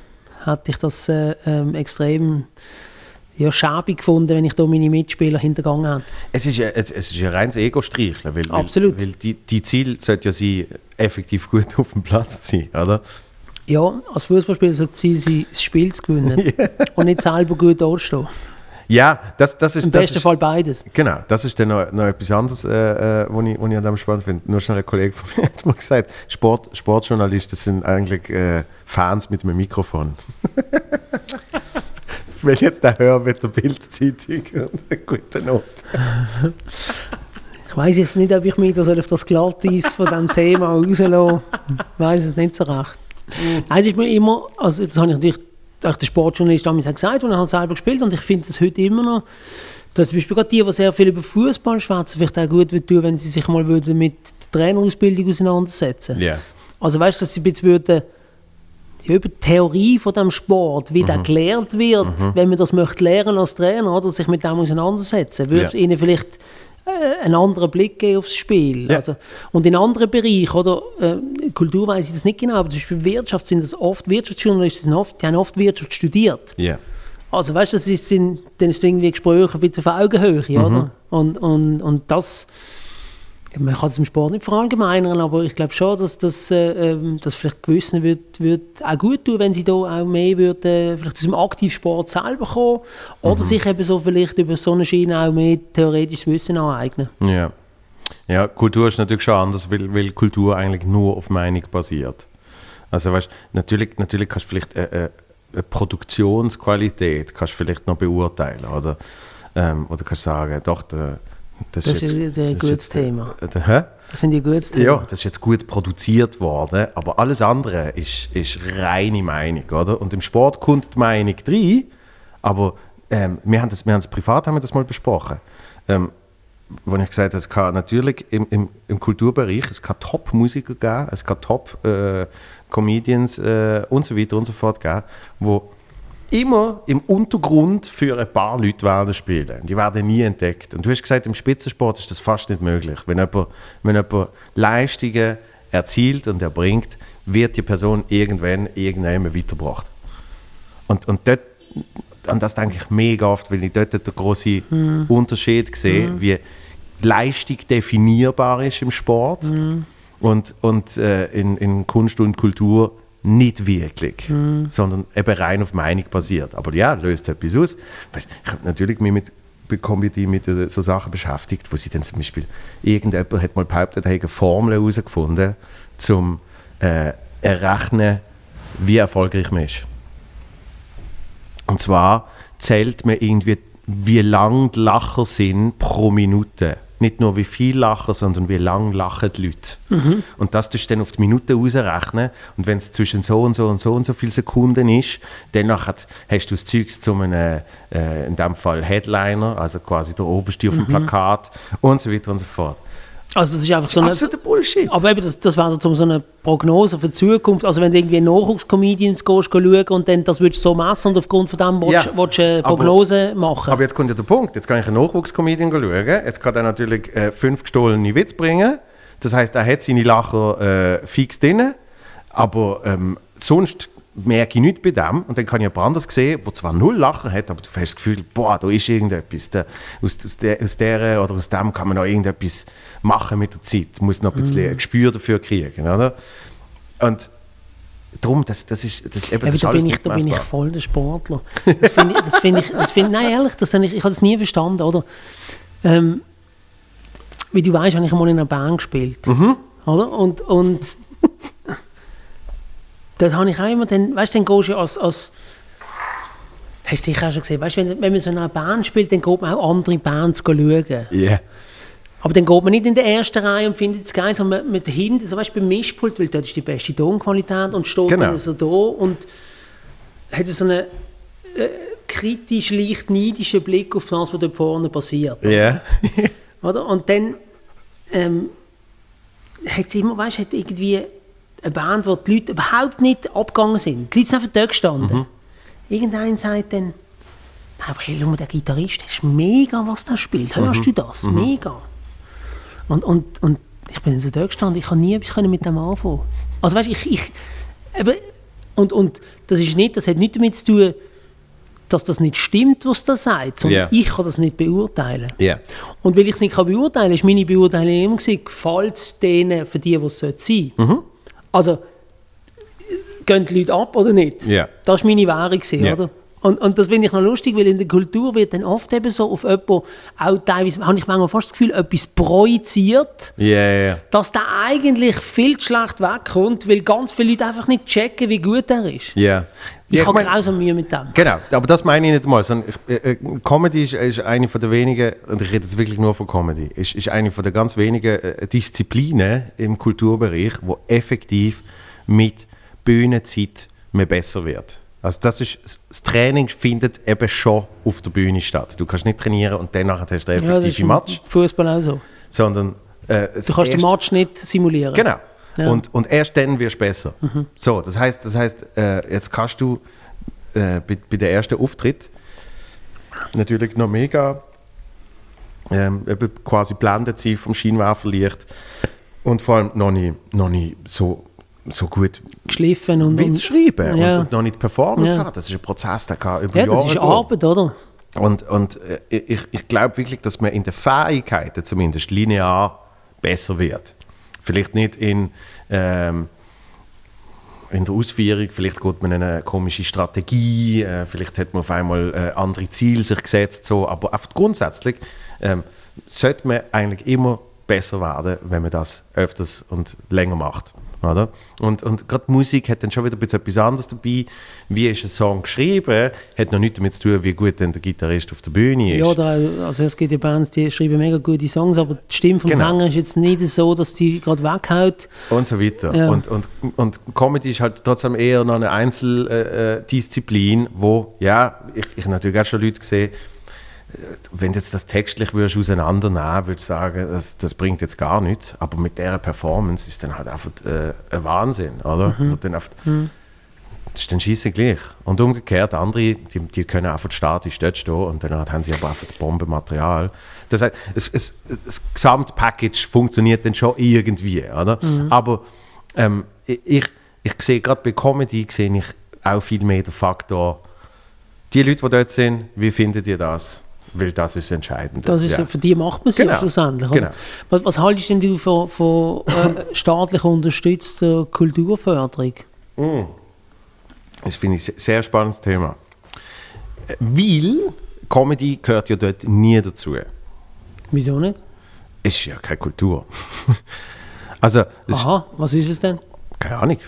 hätte ich das äh, ähm, extrem ja, schäbig gefunden, wenn ich da meine Mitspieler hintergangen hätte. Es ist ja, es, es ist ja reines Ego-Streicheln, weil, Absolut. weil, weil die, die Ziel sollte ja sein, effektiv gut auf dem Platz zu sein, oder? Ja, als Fußballspieler soll das Ziel sein, das Spiel zu gewinnen und nicht selber gut dastehen. Ja, das, das ist... Im das besten ist, Fall beides. Genau, das ist dann noch, noch etwas anderes, äh, äh, was ich, was ich an dem spannend finde. Nur schnell ein Kollege von mir hat mal gesagt, Sport, Sportjournalisten sind eigentlich äh, Fans mit einem Mikrofon. Wenn ich jetzt da höre mit der Bildzeitung und einer guten Note. Ich weiß jetzt nicht, ob ich mich da soll auf das Glatteis von diesem Thema rauslassen Ich weiß es nicht so recht. Nein, es ist mir immer, also das habe ich natürlich der Sportjournalist damals gesagt, und er hat selber gespielt und ich finde es heute immer noch Das zum Beispiel gerade die, die sehr viel über Fußball schwätzen, vielleicht auch gut würde tun, wenn sie sich mal würden mit der Trainerausbildung auseinandersetzen Ja. Also weißt du, dass sie jetzt würden ja, über die Theorie von dem Sport, wie Mhm. der gelehrt wird, wenn man das möchte lernen als Trainer oder sich mit dem auseinandersetzen, würde Ja. ihnen vielleicht einen anderen Blick geben aufs Spiel. Ja. Also, und in anderen Bereichen, oder äh, Kultur weiß ich das nicht genau, aber zum Beispiel Wirtschaft sind das oft, Wirtschaftsjournalisten sind oft, die haben oft Wirtschaft studiert. Ja. Also weißt du, das ist, sind, dann ist irgendwie Gespräche ein bisschen auf Augenhöhe, Mhm. oder? Und, und, und das, man kann es im Sport nicht verallgemeinern, aber ich glaube schon, dass das äh, ähm, dass vielleicht gewissen wird, wird auch gut tun, wenn sie da auch mehr würden, äh, vielleicht aus dem Aktivsport selber kommen oder Mhm. sich eben so vielleicht über so eine Schiene auch mehr theoretisches Wissen aneignen. Ja. Ja, Kultur ist natürlich schon anders, weil, weil Kultur eigentlich nur auf Meinung basiert. Also weißt, natürlich, natürlich kannst du vielleicht eine, eine, eine Produktionsqualität kannst vielleicht noch beurteilen, oder? Ähm, oder kannst sagen, doch, der, das, Das ist jetzt, ein das gutes jetzt, Thema. äh, hä? Das finde ich ein gutes Thema. Ja, das ist jetzt gut produziert worden, aber alles andere ist, ist reine Meinung, oder? Und im Sport kommt die Meinung rein, aber ähm, wir, haben das, wir haben das privat haben wir das mal besprochen. Ähm, wo ich gesagt habe, es kann natürlich im, im, im Kulturbereich, es kann Top-Musiker geben, es kann Top-Comedians äh, und so weiter und so fort geben, wo immer im Untergrund für ein paar Leute werden spielen. Die werden nie entdeckt. Und du hast gesagt, im Spitzensport ist das fast nicht möglich. Wenn jemand, wenn jemand Leistungen erzielt und erbringt, wird die Person irgendwann irgendjemand weitergebracht. Und, und dort, an das denke ich mega oft, weil ich dort den großen Unterschied sehe, wie Leistung definierbar ist im Sport und, und äh, in, in Kunst und Kultur nicht wirklich, sondern eben rein auf Meinung basiert. Aber ja, löst etwas aus. Ich habe natürlich mich mit Comedy mit äh, so Sachen beschäftigt, wo sie dann zum Beispiel irgendjemand hat mal behauptet, er eine Formel herausgefunden, zum äh, errechnen, wie erfolgreich man ist. Und zwar zählt man irgendwie, wie lang die Lacher sind pro Minute. Nicht nur wie viel lachen, sondern wie lang lachen die Leute. Und das tust du dann auf die Minute ausrechnen. Und wenn es zwischen so und so und so und so viele Sekunden ist, dann hast du das Zeug zu einem, äh, in dem Fall Headliner, also quasi der oberste auf dem Plakat und so weiter und so fort. Also das ist einfach so eine, Absoluter Bullshit. Aber eben, das, das wäre so so eine Prognose für die Zukunft. Also wenn du irgendwie Nachwuchscomedians gehst, schauen und dann das würdest du so messen und aufgrund von dem willst, Ja, willst du eine aber- Prognose machen. Aber jetzt kommt ja der Punkt. Jetzt kann ich einen Nachwuchscomedian schauen. Jetzt kann er natürlich äh, fünf gestohlene Witze bringen. Das heißt, er hat seine Lacher äh, fix drin. Aber ähm, sonst merke ich nichts bei dem. Und dann kann ich jemand anderes sehen, der zwar null Lacher hat, aber du hast das Gefühl, boah, da ist irgendetwas. Da, aus, aus, der, aus der oder aus dem kann man noch irgendetwas machen mit der Zeit. Muss noch ein bisschen ein Gespür dafür kriegen. Oder? Und darum, das, das ist, das eben Ja, das da, bin ich, da bin ich voll der Sportler. Das finde ich, das finde ich, das finde, nein, ehrlich, das ich, ich habe das nie verstanden, oder? Ähm, wie du weißt, habe ich einmal in einer Band gespielt, Mhm. oder? Und, und dort habe ich auch immer, dann, weißt du, dann gehst du als, als hast du sicher auch schon gesehen, weißt wenn, wenn man so in einer Band spielt, dann geht man auch andere Bands schauen. Ja. Aber dann geht man nicht in der ersten Reihe und findet es geil, sondern man, man hinten, so weißt du, beim Mischpult, weil dort ist die beste Tonqualität und steht Genau. dann so da und hat so einen äh, kritisch, leicht neidischen Blick auf das, was dort vorne passiert. Ja. Oder? Und dann ähm, hat es immer, weißt du, hat irgendwie eine Band, wo die Leute überhaupt nicht abgegangen sind. Die Leute sind einfach da gestanden. Mhm. Irgendein sagt dann, «Nein, aber hey, schau mal, der Gitarrist, das ist mega, was der spielt. Hörst Mhm. du das? Mega. Und, und, und ich bin so da gestanden, ich kann nie etwas mit dem anfangen. Also weißt du, ich, ich eben, und, und das ist nicht, das hat nichts damit zu tun, dass das nicht stimmt, was der sagt, sondern Ja. ich kann das nicht beurteilen. Ja. Und weil ich es nicht kann beurteilen kann, ist meine Beurteilung immer gewesen, gefällt es denen für die, was es sein sollte. Also, gehen die Leute ab oder nicht? Ja. Das war meine Währung, Ja. oder? Und, und das finde ich noch lustig, weil in der Kultur wird dann oft eben so auf jemanden, auch teilweise, habe ich manchmal fast das Gefühl, etwas projiziert, ja, ja. dass der eigentlich viel zu schlecht wegkommt, weil ganz viele Leute einfach nicht checken, wie gut er ist. Ja. Ich Ja, habe mein- grausam Mühe mit dem. Genau, aber das meine ich nicht mal. Sondern ich, äh, äh, Comedy ist, ist eine von der wenigen, und ich rede jetzt wirklich nur von Comedy, ist, ist eine von der ganz wenigen äh, Disziplinen im Kulturbereich, wo effektiv mit Bühnenzeit mehr besser wird. Also das, ist, das Training findet eben schon auf der Bühne statt. Du kannst nicht trainieren und danach hast du einen Ja, das ist Match, Fußball auch so. sondern äh, Du kannst den Match nicht simulieren. Genau. Ja. Mhm. Und, und erst dann wirst du besser. So, das heißt, das heißt äh, jetzt kannst du äh, bei, bei der ersten Auftritt natürlich noch mega ähm, quasi blendet sein vom Scheinwerferlicht und vor allem noch nicht, noch nicht so, so gut Geschliffen und, Witz schreiben ja. und, und noch nicht die Performance Ja. haben. Das ist ein Prozess, der kann über ja, das Jahre ist gehen. Arbeit, oder? Und, und äh, ich, ich glaube wirklich, dass man in den Fähigkeiten zumindest linear besser wird. Vielleicht nicht in, ähm, in der Ausführung, vielleicht geht man in eine komische Strategie, äh, vielleicht hat man auf einmal äh, andere Ziele sich gesetzt, so, aber einfach grundsätzlich ähm, sollte man eigentlich immer besser werden, wenn man das öfters und länger macht. Oder? Und, und gerade Musik hat dann schon wieder ein bisschen etwas anderes dabei. Wie ist ein Song geschrieben, hat noch nichts damit zu tun, wie gut dann der Gitarrist auf der Bühne ist. Ja, auch- also es gibt ja Bands, die schreiben mega gute Songs, aber die Stimme vom Genau. Sänger ist jetzt nicht so, dass die gerade weghaut. und so weiter. Ja. Und, und, und Comedy ist halt trotzdem eher noch eine Einzeldisziplin, Disziplin, wo, ja, ich, ich natürlich auch schon Leute gesehen, wenn du jetzt das textlich würdest auseinandernehmen, würde ich sagen, das, das bringt jetzt gar nichts. Aber mit dieser Performance ist dann halt einfach äh, ein Wahnsinn, oder? Wo dann einfach, Das ist dann scheiße gleich. Und umgekehrt, andere, die, die können einfach statisch dort stehen und dann haben sie aber einfach das Bombenmaterial. Das heißt, es, es, das Gesamtpackage funktioniert dann schon irgendwie, oder? Aber ähm, ich, ich, ich sehe gerade bei Comedy sehe ich auch viel mehr den Faktor, die Leute, die dort sind, wie findet ihr das? Weil das ist entscheidend. Das ist, ja. Für die macht man ja Genau. schlussendlich. oder? Genau. Was, was haltest denn du von, von äh, staatlich unterstützter Kulturförderung? Das finde ich ein sehr spannendes Thema. Weil Comedy gehört ja dort nie dazu. Wieso nicht? Ist ja keine Kultur. also, Aha, was ist es denn? keine Ahnung.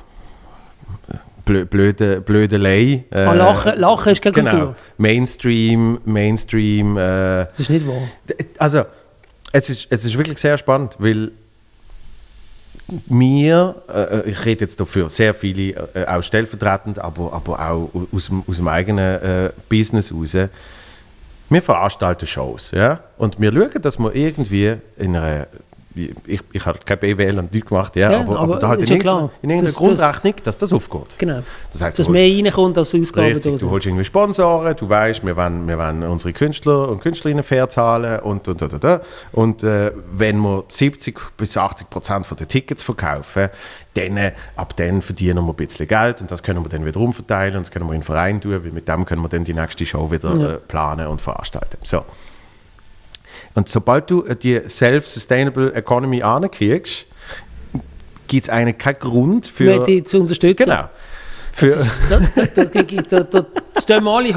Blö, blöde, Blödelei. Äh, Ah, Lachen, Lachen ist keine genau. Kultur. Mainstream, Mainstream. Äh, Das ist nicht wahr. Also, es ist, es ist wirklich sehr spannend, weil mir, äh, ich rede jetzt dafür sehr viele, äh, auch stellvertretend, aber, aber auch aus dem, aus dem eigenen äh, Business raus, wir veranstalten Shows, ja, und wir schauen, dass wir irgendwie in einer, ich, ich habe kein BWL und nichts gemacht, ja, Ja, aber, aber da halt in irgendeiner, in irgendeiner Das- Grundrechnung, dass das aufgeht. Genau. Das heißt, Dass mehr reinkommt als Ausgaben Richtig, du holst irgendwie Sponsoren, du weißt, wir wollen, wir wollen unsere Künstler und Künstlerinnen fair zahlen und und und und. und. Äh, wenn wir 70 bis 80 Prozent von den Tickets verkaufen, dann, äh, ab dann verdienen wir ein bisschen Geld und das können wir dann wieder umverteilen und das können wir in den Verein tun, weil mit dem können wir dann die nächste Show wieder Ja. äh, planen und veranstalten. So. Und sobald du äh, die Self-Sustainable Economy ankriegst, gibt es eigentlich keinen Grund für... Die zu unterstützen. Genau. Für, Das ist, da, da, da, da, stehen wir alle.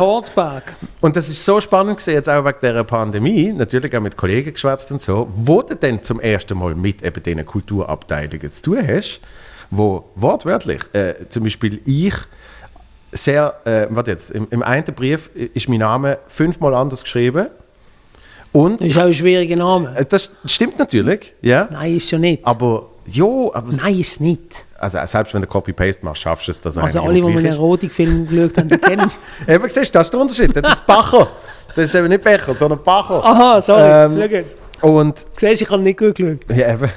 Und das ist so spannend gewesen, jetzt auch wegen dieser Pandemie, natürlich auch mit Kollegen geschwätzt und so, wo du denn zum ersten Mal mit eben diesen Kulturabteilungen zu tun hast, wo wortwörtlich, äh, zum Beispiel ich, sehr, äh, warte jetzt, im, im einen Brief ist mein Name fünfmal anders geschrieben und Das ist auch ein schwieriger Name. äh, das stimmt natürlich, ja, Nein, ist schon nicht. aber jo, aber Nein, ist nicht. also selbst wenn du Copy-Paste machst, schaffst du es, dass Also alle, die einen. Erotikfilm geschaut haben, die kennen. Eben, siehst du, das ist der Unterschied, das ist Bacher, das ist eben nicht Becher, sondern Bacher. Aha, sorry. Ähm, Schau jetzt. Und Siehst du, ich habe nicht gut geschaut. Ja, eben.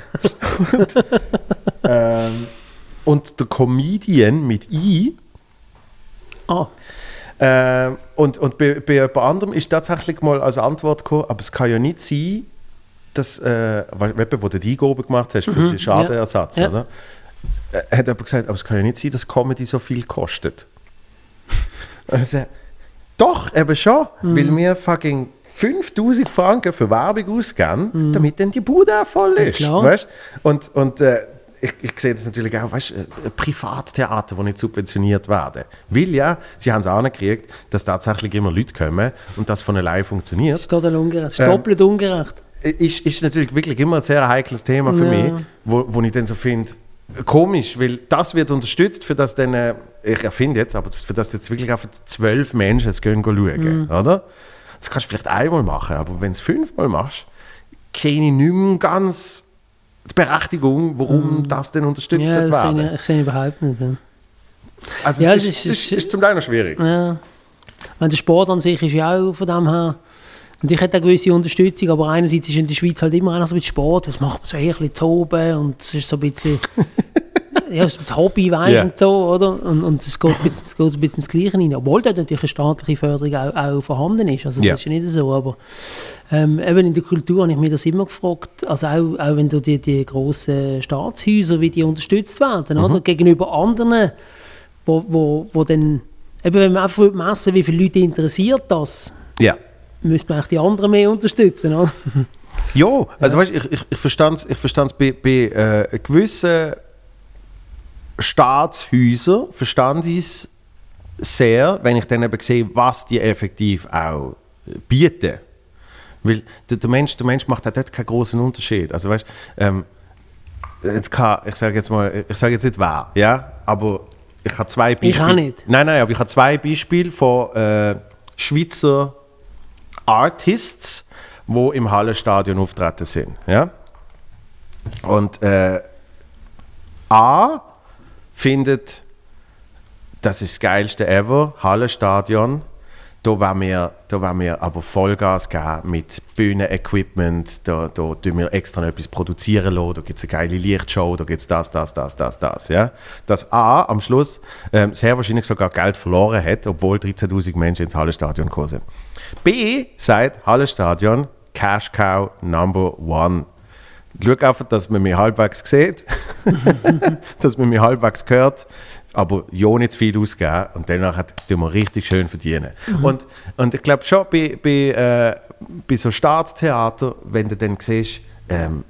und, ähm, und der Comedian mit I. Ah, Ähm, und und bei, bei jemand anderem ist tatsächlich mal als Antwort gekommen, aber es kann ja nicht sein, dass, äh, weil, wo du die Eingabe gemacht hast für den Schadenersatz, Ja. oder? Äh, hat jemand gesagt, aber es kann ja nicht sein, dass Comedy so viel kostet. also, doch, eben schon, weil wir fucking 5000 Franken für Werbung ausgeben, damit dann die Bude auch voll ist. klar. weißt? Und, und äh, ich, ich sehe das natürlich auch, weißt, äh, Privattheater, die nicht subventioniert werden. Weil ja, sie haben es angekriegt, dass tatsächlich immer Leute kommen und das von allein das funktioniert. ist total ungerecht. Das ist Ähm, doppelt ungerecht. Ist, ist natürlich wirklich immer ein sehr heikles Thema für Ja. mich, wo, wo ich dann so finde, komisch, weil das wird unterstützt, für das dann, äh, ich erfinde jetzt, aber für das jetzt wirklich einfach zwölf Menschen es gehen schauen, oder? Das kannst du vielleicht einmal machen, aber wenn du es fünfmal machst, sehe ich nicht mehr ganz die Berechtigung, warum das denn unterstützt Ja, wird werden. ich, ich sehe überhaupt nicht. Ja. Also Ja, es ist, ist- ist, ist zum Teil noch schwierig. Ja. Weil der Sport an sich ist ja auch von dem her. Und ich hätte eine gewisse Unterstützung, aber einerseits ist in der Schweiz halt immer noch so bisschen Sport, das macht man so ein bisschen zu oben und es ist so ein bisschen, ja, bisschen Hobby, weißt Ja. und so, oder? Und, und es geht, ein bisschen, geht ein bisschen ins Gleiche rein, obwohl dort natürlich eine staatliche Förderung auch, auch vorhanden ist, also das Ja. ist ja nicht so, aber ähm, eben in der Kultur habe ich mich das immer gefragt, also auch, auch wenn du die, die grossen Staatshäuser, wie die unterstützt werden, oder? Gegenüber anderen, wo, wo, wo dann, eben wenn man einfach messen wie viele Leute interessiert das, Ja. müsste man auch die anderen mehr unterstützen, oder? Ja, also weißt, ich, ich, ich verstand es ich verstand's bei, bei äh, gewissen Staatshäusern, verstand ich es sehr, wenn ich dann eben sehe, was die effektiv auch bieten. Weil der, der, Mensch, der Mensch macht auch dort keinen großen Unterschied. Also weißt, ähm, jetzt kann, ich sage jetzt mal, ich sage jetzt nicht wer, ja, aber ich habe zwei Beispiele. Ich auch nicht. Nein, nein, aber ich habe zwei Beispiele von äh, Schweizer Artists, wo im Hallenstadion auftreten sind. Ja? Und äh, A findet, das ist das geilste ever, Hallenstadion. Da wollen wir, da wollen wir aber Vollgas geben mit Bühnenequipment. Da, da tun wir extra noch etwas produzieren lassen. Da gibt es eine geile Lichtshow, da gibt es das, das, das, das, das. Ja? Dass A am Schluss ähm, sehr wahrscheinlich sogar Geld verloren hat, obwohl 13.000 Menschen ins Hallenstadion gekommen sind. B sagt Hallenstadion Cash Cow Number One. Schau einfach, dass man mich halbwegs sieht, dass man mich halbwegs hört, aber ja nicht zu viel ausgeben und danach tun wir richtig schön verdienen. Und, und ich glaube schon bei, bei, äh, bei so Staatstheater, wenn du dann siehst, ähm,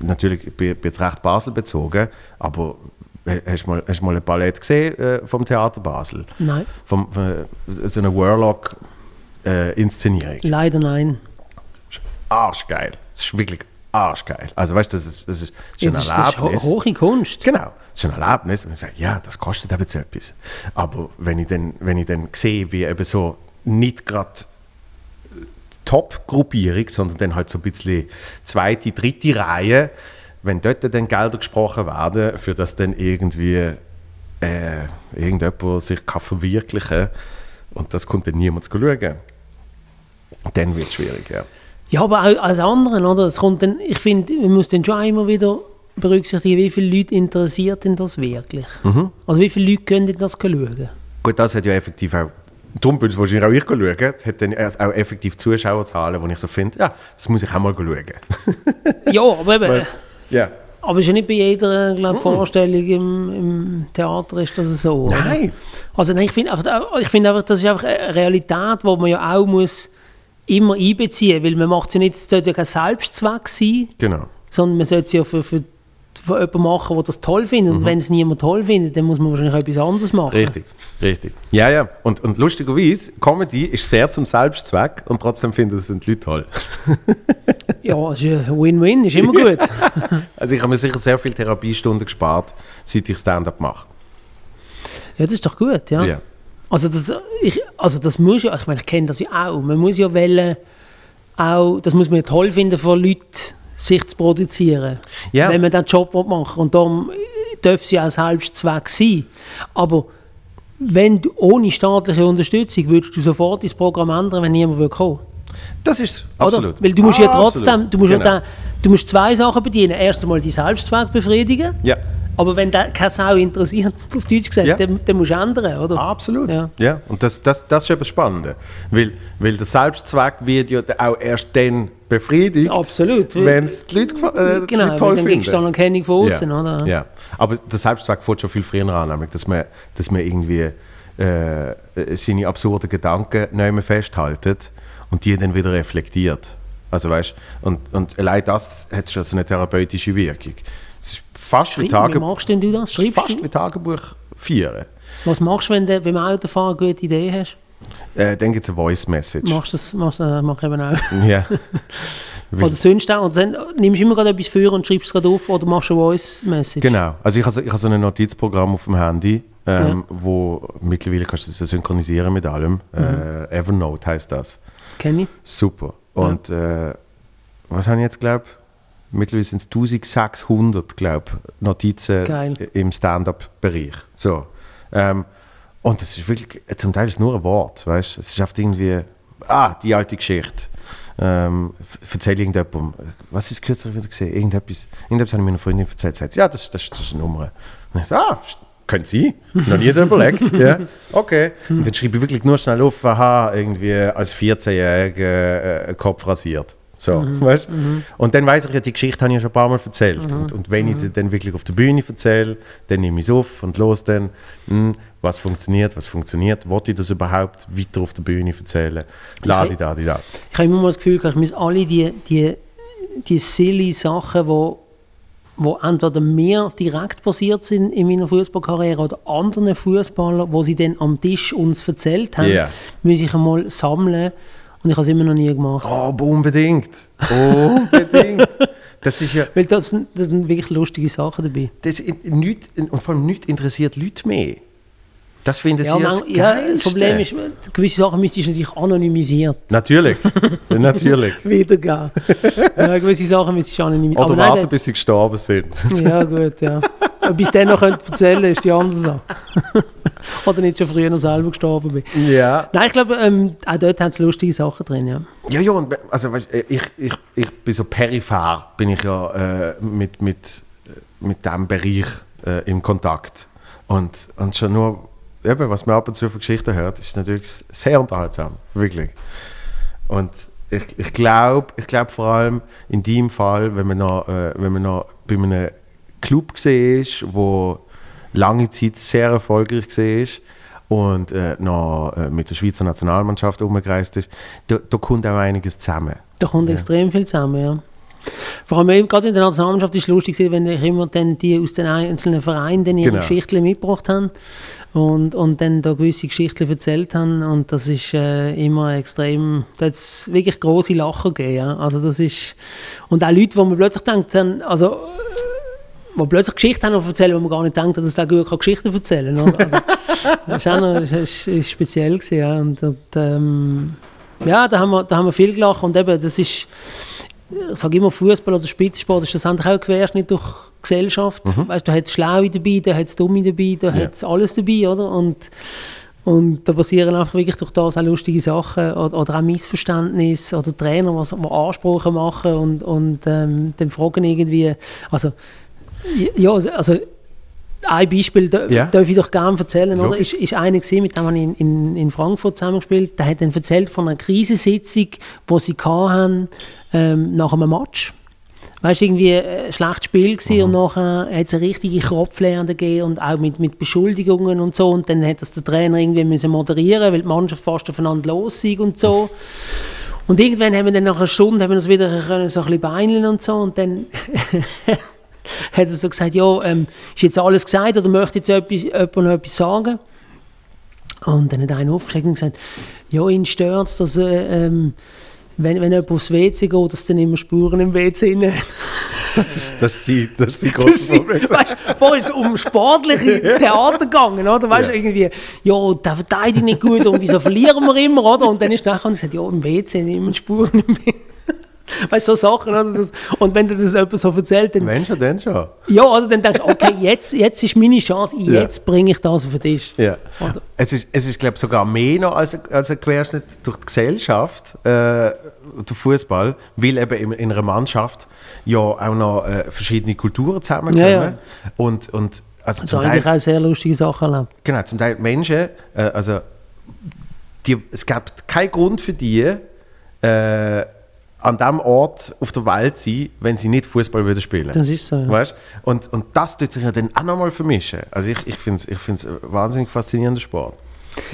natürlich ich bin jetzt recht Basel bezogen, aber äh, hast du mal, hast mal ein Ballett gesehen äh, vom Theater Basel? Nein, Vom, von, so eine Warlock-Inszenierung. leider nein. arschgeil. Das ist wirklich arschgeil. Also weißt du, das ist, das ist Ja, schon das, ein das ist ho Erlebnis. hohe Kunst. Genau, das ist ein Erlebnis. Und ich sage, ja, das kostet eben so etwas. Aber wenn ich dann, wenn ich dann sehe, wie eben so nicht gerade Top-Gruppierung, sondern dann halt so ein bisschen zweite, dritte Reihe, wenn dort dann Gelder gesprochen werden, für das dann irgendwie äh, irgendjemand sich kann verwirklichen kann und das kommt dann niemand zu schauen, dann wird es schwierig, ja. Ja, aber auch als anderen, oder? Es kommt dann, ich finde, man muss dann schon immer wieder berücksichtigen, wie viele Leute interessiert denn das wirklich? Mhm. Also wie viele Leute können denn das schauen? Gut, das hat ja effektiv auch. Darum bin ich wahrscheinlich auch ich schauen. Das hat dann auch effektiv Zuschauerzahlen, wo ich so finde, ja, das muss ich auch mal schauen. ja, aber eben, ja. aber ist ja nicht bei jeder glaub, Vorstellung im, im Theater ist das so. oder? Nein. Also nein, ich finde einfach, ich finde einfach, das ist einfach eine Realität, die man ja auch muss immer einbeziehen, weil man macht es ja nicht, es sollte ja kein Selbstzweck sein, Genau. sondern man sollte es ja für, für, für jemanden machen, der das toll findet. Und wenn es niemand toll findet, dann muss man wahrscheinlich etwas anderes machen. Richtig, richtig. Ja, ja. Und, und lustigerweise, Comedy ist sehr zum Selbstzweck und trotzdem finden es die Leute toll. Ja, es ist ein Win-Win, ist immer gut. Also ich habe mir sicher sehr viele Therapiestunden gespart, seit ich Stand-up mache. Ja, das ist doch gut, ja. Ja. Also, das, ich, also das muss ja, ich meine, ich kenne das ja auch, man muss ja wollen, auch, das muss man ja toll finden, für Leute sich zu produzieren, Ja. wenn man diesen Job machen will. Und darum darf ja auch Selbstzweck sein. Aber wenn du ohne staatliche Unterstützung würdest du sofort das Programm ändern, wenn niemand will kommen Das ist Oder? absolut. Weil du musst ja Absolut. trotzdem, du musst, genau. ja dann, du musst zwei Sachen bedienen. Erst einmal die Selbstzweck befriedigen. Ja, Aber wenn der keine Sau interessiert, auf Deutsch gesagt, Ja. dann, dann musst du ändern, oder? absolut. Ja. Ja. Und das, das, das ist eben spannend. Weil, weil der Selbstzweck wird ja auch erst dann befriedigt, Absolut. wenn es die Leute, äh, die genau, Leute toll dann kriegst du finden. Anerkennung von außen, ja. oder? Ja, aber der Selbstzweck fängt schon viel früher an, nämlich, dass man, dass man irgendwie äh, seine absurden Gedanken nicht mehr festhaltet und die dann wieder reflektiert. Also weißt, und, und allein das hat schon so eine therapeutische Wirkung. Fast wie, Wie Tage, machst denn du das? Schreibst fast du? wie Tagebuch führen. Was machst du, wenn du beim Autofahren eine gute Idee hast? Äh, dann gibt es eine Voice Message. Machst du das machst, äh, mach eben auch. Ja. Oder sonst auch. Und dann nimmst du immer gerade etwas für und schreibst es gerade auf oder machst eine Voice-Message. Genau. Also ich habe so, ich habe so ein Notizprogramm auf dem Handy, ähm, wo mittlerweile kannst du das synchronisieren mit allem. Äh, Evernote heißt das. Kenn ich. Super. Und äh, was habe ich jetzt glaube Mittlerweile sind es 1600 glaube Notizen Geil. im Stand-up-Bereich. So. Ähm, und es ist wirklich, zum Teil ist es nur ein Wort, weißt? Es ist oft irgendwie, ah, die alte Geschichte. Ähm, f- erzähl irgendjemandem, was ist kürzlich wieder gesehen? Irgendetwas, irgendetwas habe ich meiner Freundin erzählt. Sagt, ja, das, das, das ist eine Nummer. Und ich so, ah, können Sie? Noch nie so überlegt. ja, okay. Und dann schreibe ich wirklich nur schnell auf, aha, irgendwie als 14-Jähriger äh, Kopf rasiert. So, weißt? Und dann weiß ich ja, die Geschichte habe ich ja schon ein paar Mal erzählt. Und, und wenn ich die dann wirklich auf der Bühne erzähle, dann nehme ich es auf und los dann, hm, was funktioniert, was funktioniert, wollte ich das überhaupt weiter auf der Bühne erzählen? Ladi, da, di, da. Ich habe immer mal das Gefühl, ich muss alle die, die, die silly Sachen, wo, wo entweder mir direkt passiert sind in meiner Fußballkarriere oder anderen Fußballern, wo sie dann am Tisch uns erzählt haben, Ja. muss ich einmal sammeln. Und ich habe es immer noch nie gemacht. Oh, aber unbedingt. Unbedingt. Das ist ja, Weil das, sind- das sind wirklich lustige Sachen dabei. das nicht, und vor allem nicht interessiert Leute mehr. Das finden sie Ja, ja, man, das ja, das. Problem ist, gewisse Sachen müsstest du natürlich anonymisiert Natürlich, natürlich. wiedergeben. ja, gewisse Sachen müsstest du anonymisiert. Oder warten, bis sie gestorben sind. Ja, gut, ja. Und bis dann noch könnt erzählen ist die andere Sache. Oder nicht schon früher noch selber gestorben bin. ja. Nein, ich glaube, ähm, auch dort haben sie lustige Sachen drin, ja. Ja, ja, und also, weißt, äh, ich, ich, ich bin so peripher, bin ich ja äh, mit, mit, äh, mit diesem Bereich äh, im Kontakt. Und, und schon nur, eben, was man ab und zu für Geschichten hört, ist natürlich sehr unterhaltsam, wirklich. Und ich, ich glaube ich glaub vor allem in deinem Fall, wenn man noch, äh, wenn man noch bei einem Club ist, wo lange Zeit sehr erfolgreich war und äh, noch äh, mit der Schweizer Nationalmannschaft umgereist ist, da, da kommt auch einiges zusammen. Da kommt extrem viel zusammen, ja. Vor allem gerade in der Nationalmannschaft ist es lustig, wenn ich immer dann die aus den einzelnen Vereinen dann ihre Genau. Geschichten mitgebracht haben und, und dann da gewisse Geschichten erzählt haben und das ist äh, immer extrem, da hat es wirklich große Lacher gegeben, ja. Also das ist, und auch Leute, wo man plötzlich denkt, haben, also wo plötzlich Geschichten haben erzählen, wo man gar nicht denkt, dass der gut kann Geschichten erzählen kann. Also, das war auch noch, das ist, ist speziell. Gewesen, ja. Und, und, ähm, ja, da haben, wir, da haben wir viel gelacht. Und eben, das ist, ich sage immer, Fußball oder Spitzensport ist schlussendlich auch ein Querschnitt durch Gesellschaft. Weißt, du hast Schlaue dabei, da hat es Dumme dabei, da Ja. hat es alles dabei, oder? Und, und da passieren einfach wirklich durch das auch lustige Sachen oder, oder auch Missverständnisse oder Trainer, die die Ansprüche machen und, und ähm, dann fragen irgendwie, also ja, also- also ein Beispiel da, Ja. darf ich doch gerne erzählen. Oder? Ist, ist einer gesehen, mit dem habe ich in, in, in Frankfurt zusammengespielt. Der hat dann erzählt von einer Krisensitzung, die sie hatten, ähm, nach einem Match. Weißt du, irgendwie ein schlechtes Spiel gewesen und nachher hat es eine richtige Kopflehre gegeben und auch mit, mit Beschuldigungen und so. Und dann hat das der Trainer irgendwie müssen moderieren, weil die Mannschaft fast aufeinander los ist und so. Und irgendwann haben wir dann nach einer Stunde haben wir das wieder können, so ein bisschen beineln und so. Und dann hat er so gesagt, ja, ähm, ist jetzt alles gesagt oder möchte jetzt etwas, jemand noch etwas sagen? Und dann hat einer aufgesteckt und gesagt, ja, ihn stört es, dass äh, ähm, wenn, wenn jemand aufs WC geht, dass dann immer Spuren im WC rein Das ist, das ist die, das ist die große Problem. weißt, vorher ist es um sportliche ins Theater gegangen, oder? Weißt, Ja. irgendwie, ja, der verteidigt nicht gut und wieso verlieren wir immer, oder? Und dann ist nachher gesagt, ja, im WC immer Spuren im WC. Weißt du, so Sachen, oder? Und wenn dir das jemand so erzählt, dann, Wenn schon, dann schon. ja, oder dann denkst du, okay, jetzt, jetzt ist meine Chance, Ja. jetzt bringe ich das auf den Tisch. Ja. Oder? Es ist, es ist glaube ich, sogar mehr noch als, als ein Querschnitt durch die Gesellschaft, äh, der Fußball, weil eben in, in einer Mannschaft ja auch noch äh, verschiedene Kulturen zusammenkommen. Ja, ja. Und, und also Also zum Teil, auch sehr lustige Sachen erlebt. genau, zum Teil Menschen, äh, also die, es gab keinen Grund für die, äh, an dem Ort auf der Welt sein, wenn sie nicht Fußball würden spielen. Das ist so. Ja. Weißt? Und, und das tut sich ja dann auch nochmal vermischen. Also ich, ich finde es ich find's ein wahnsinnig faszinierender Sport,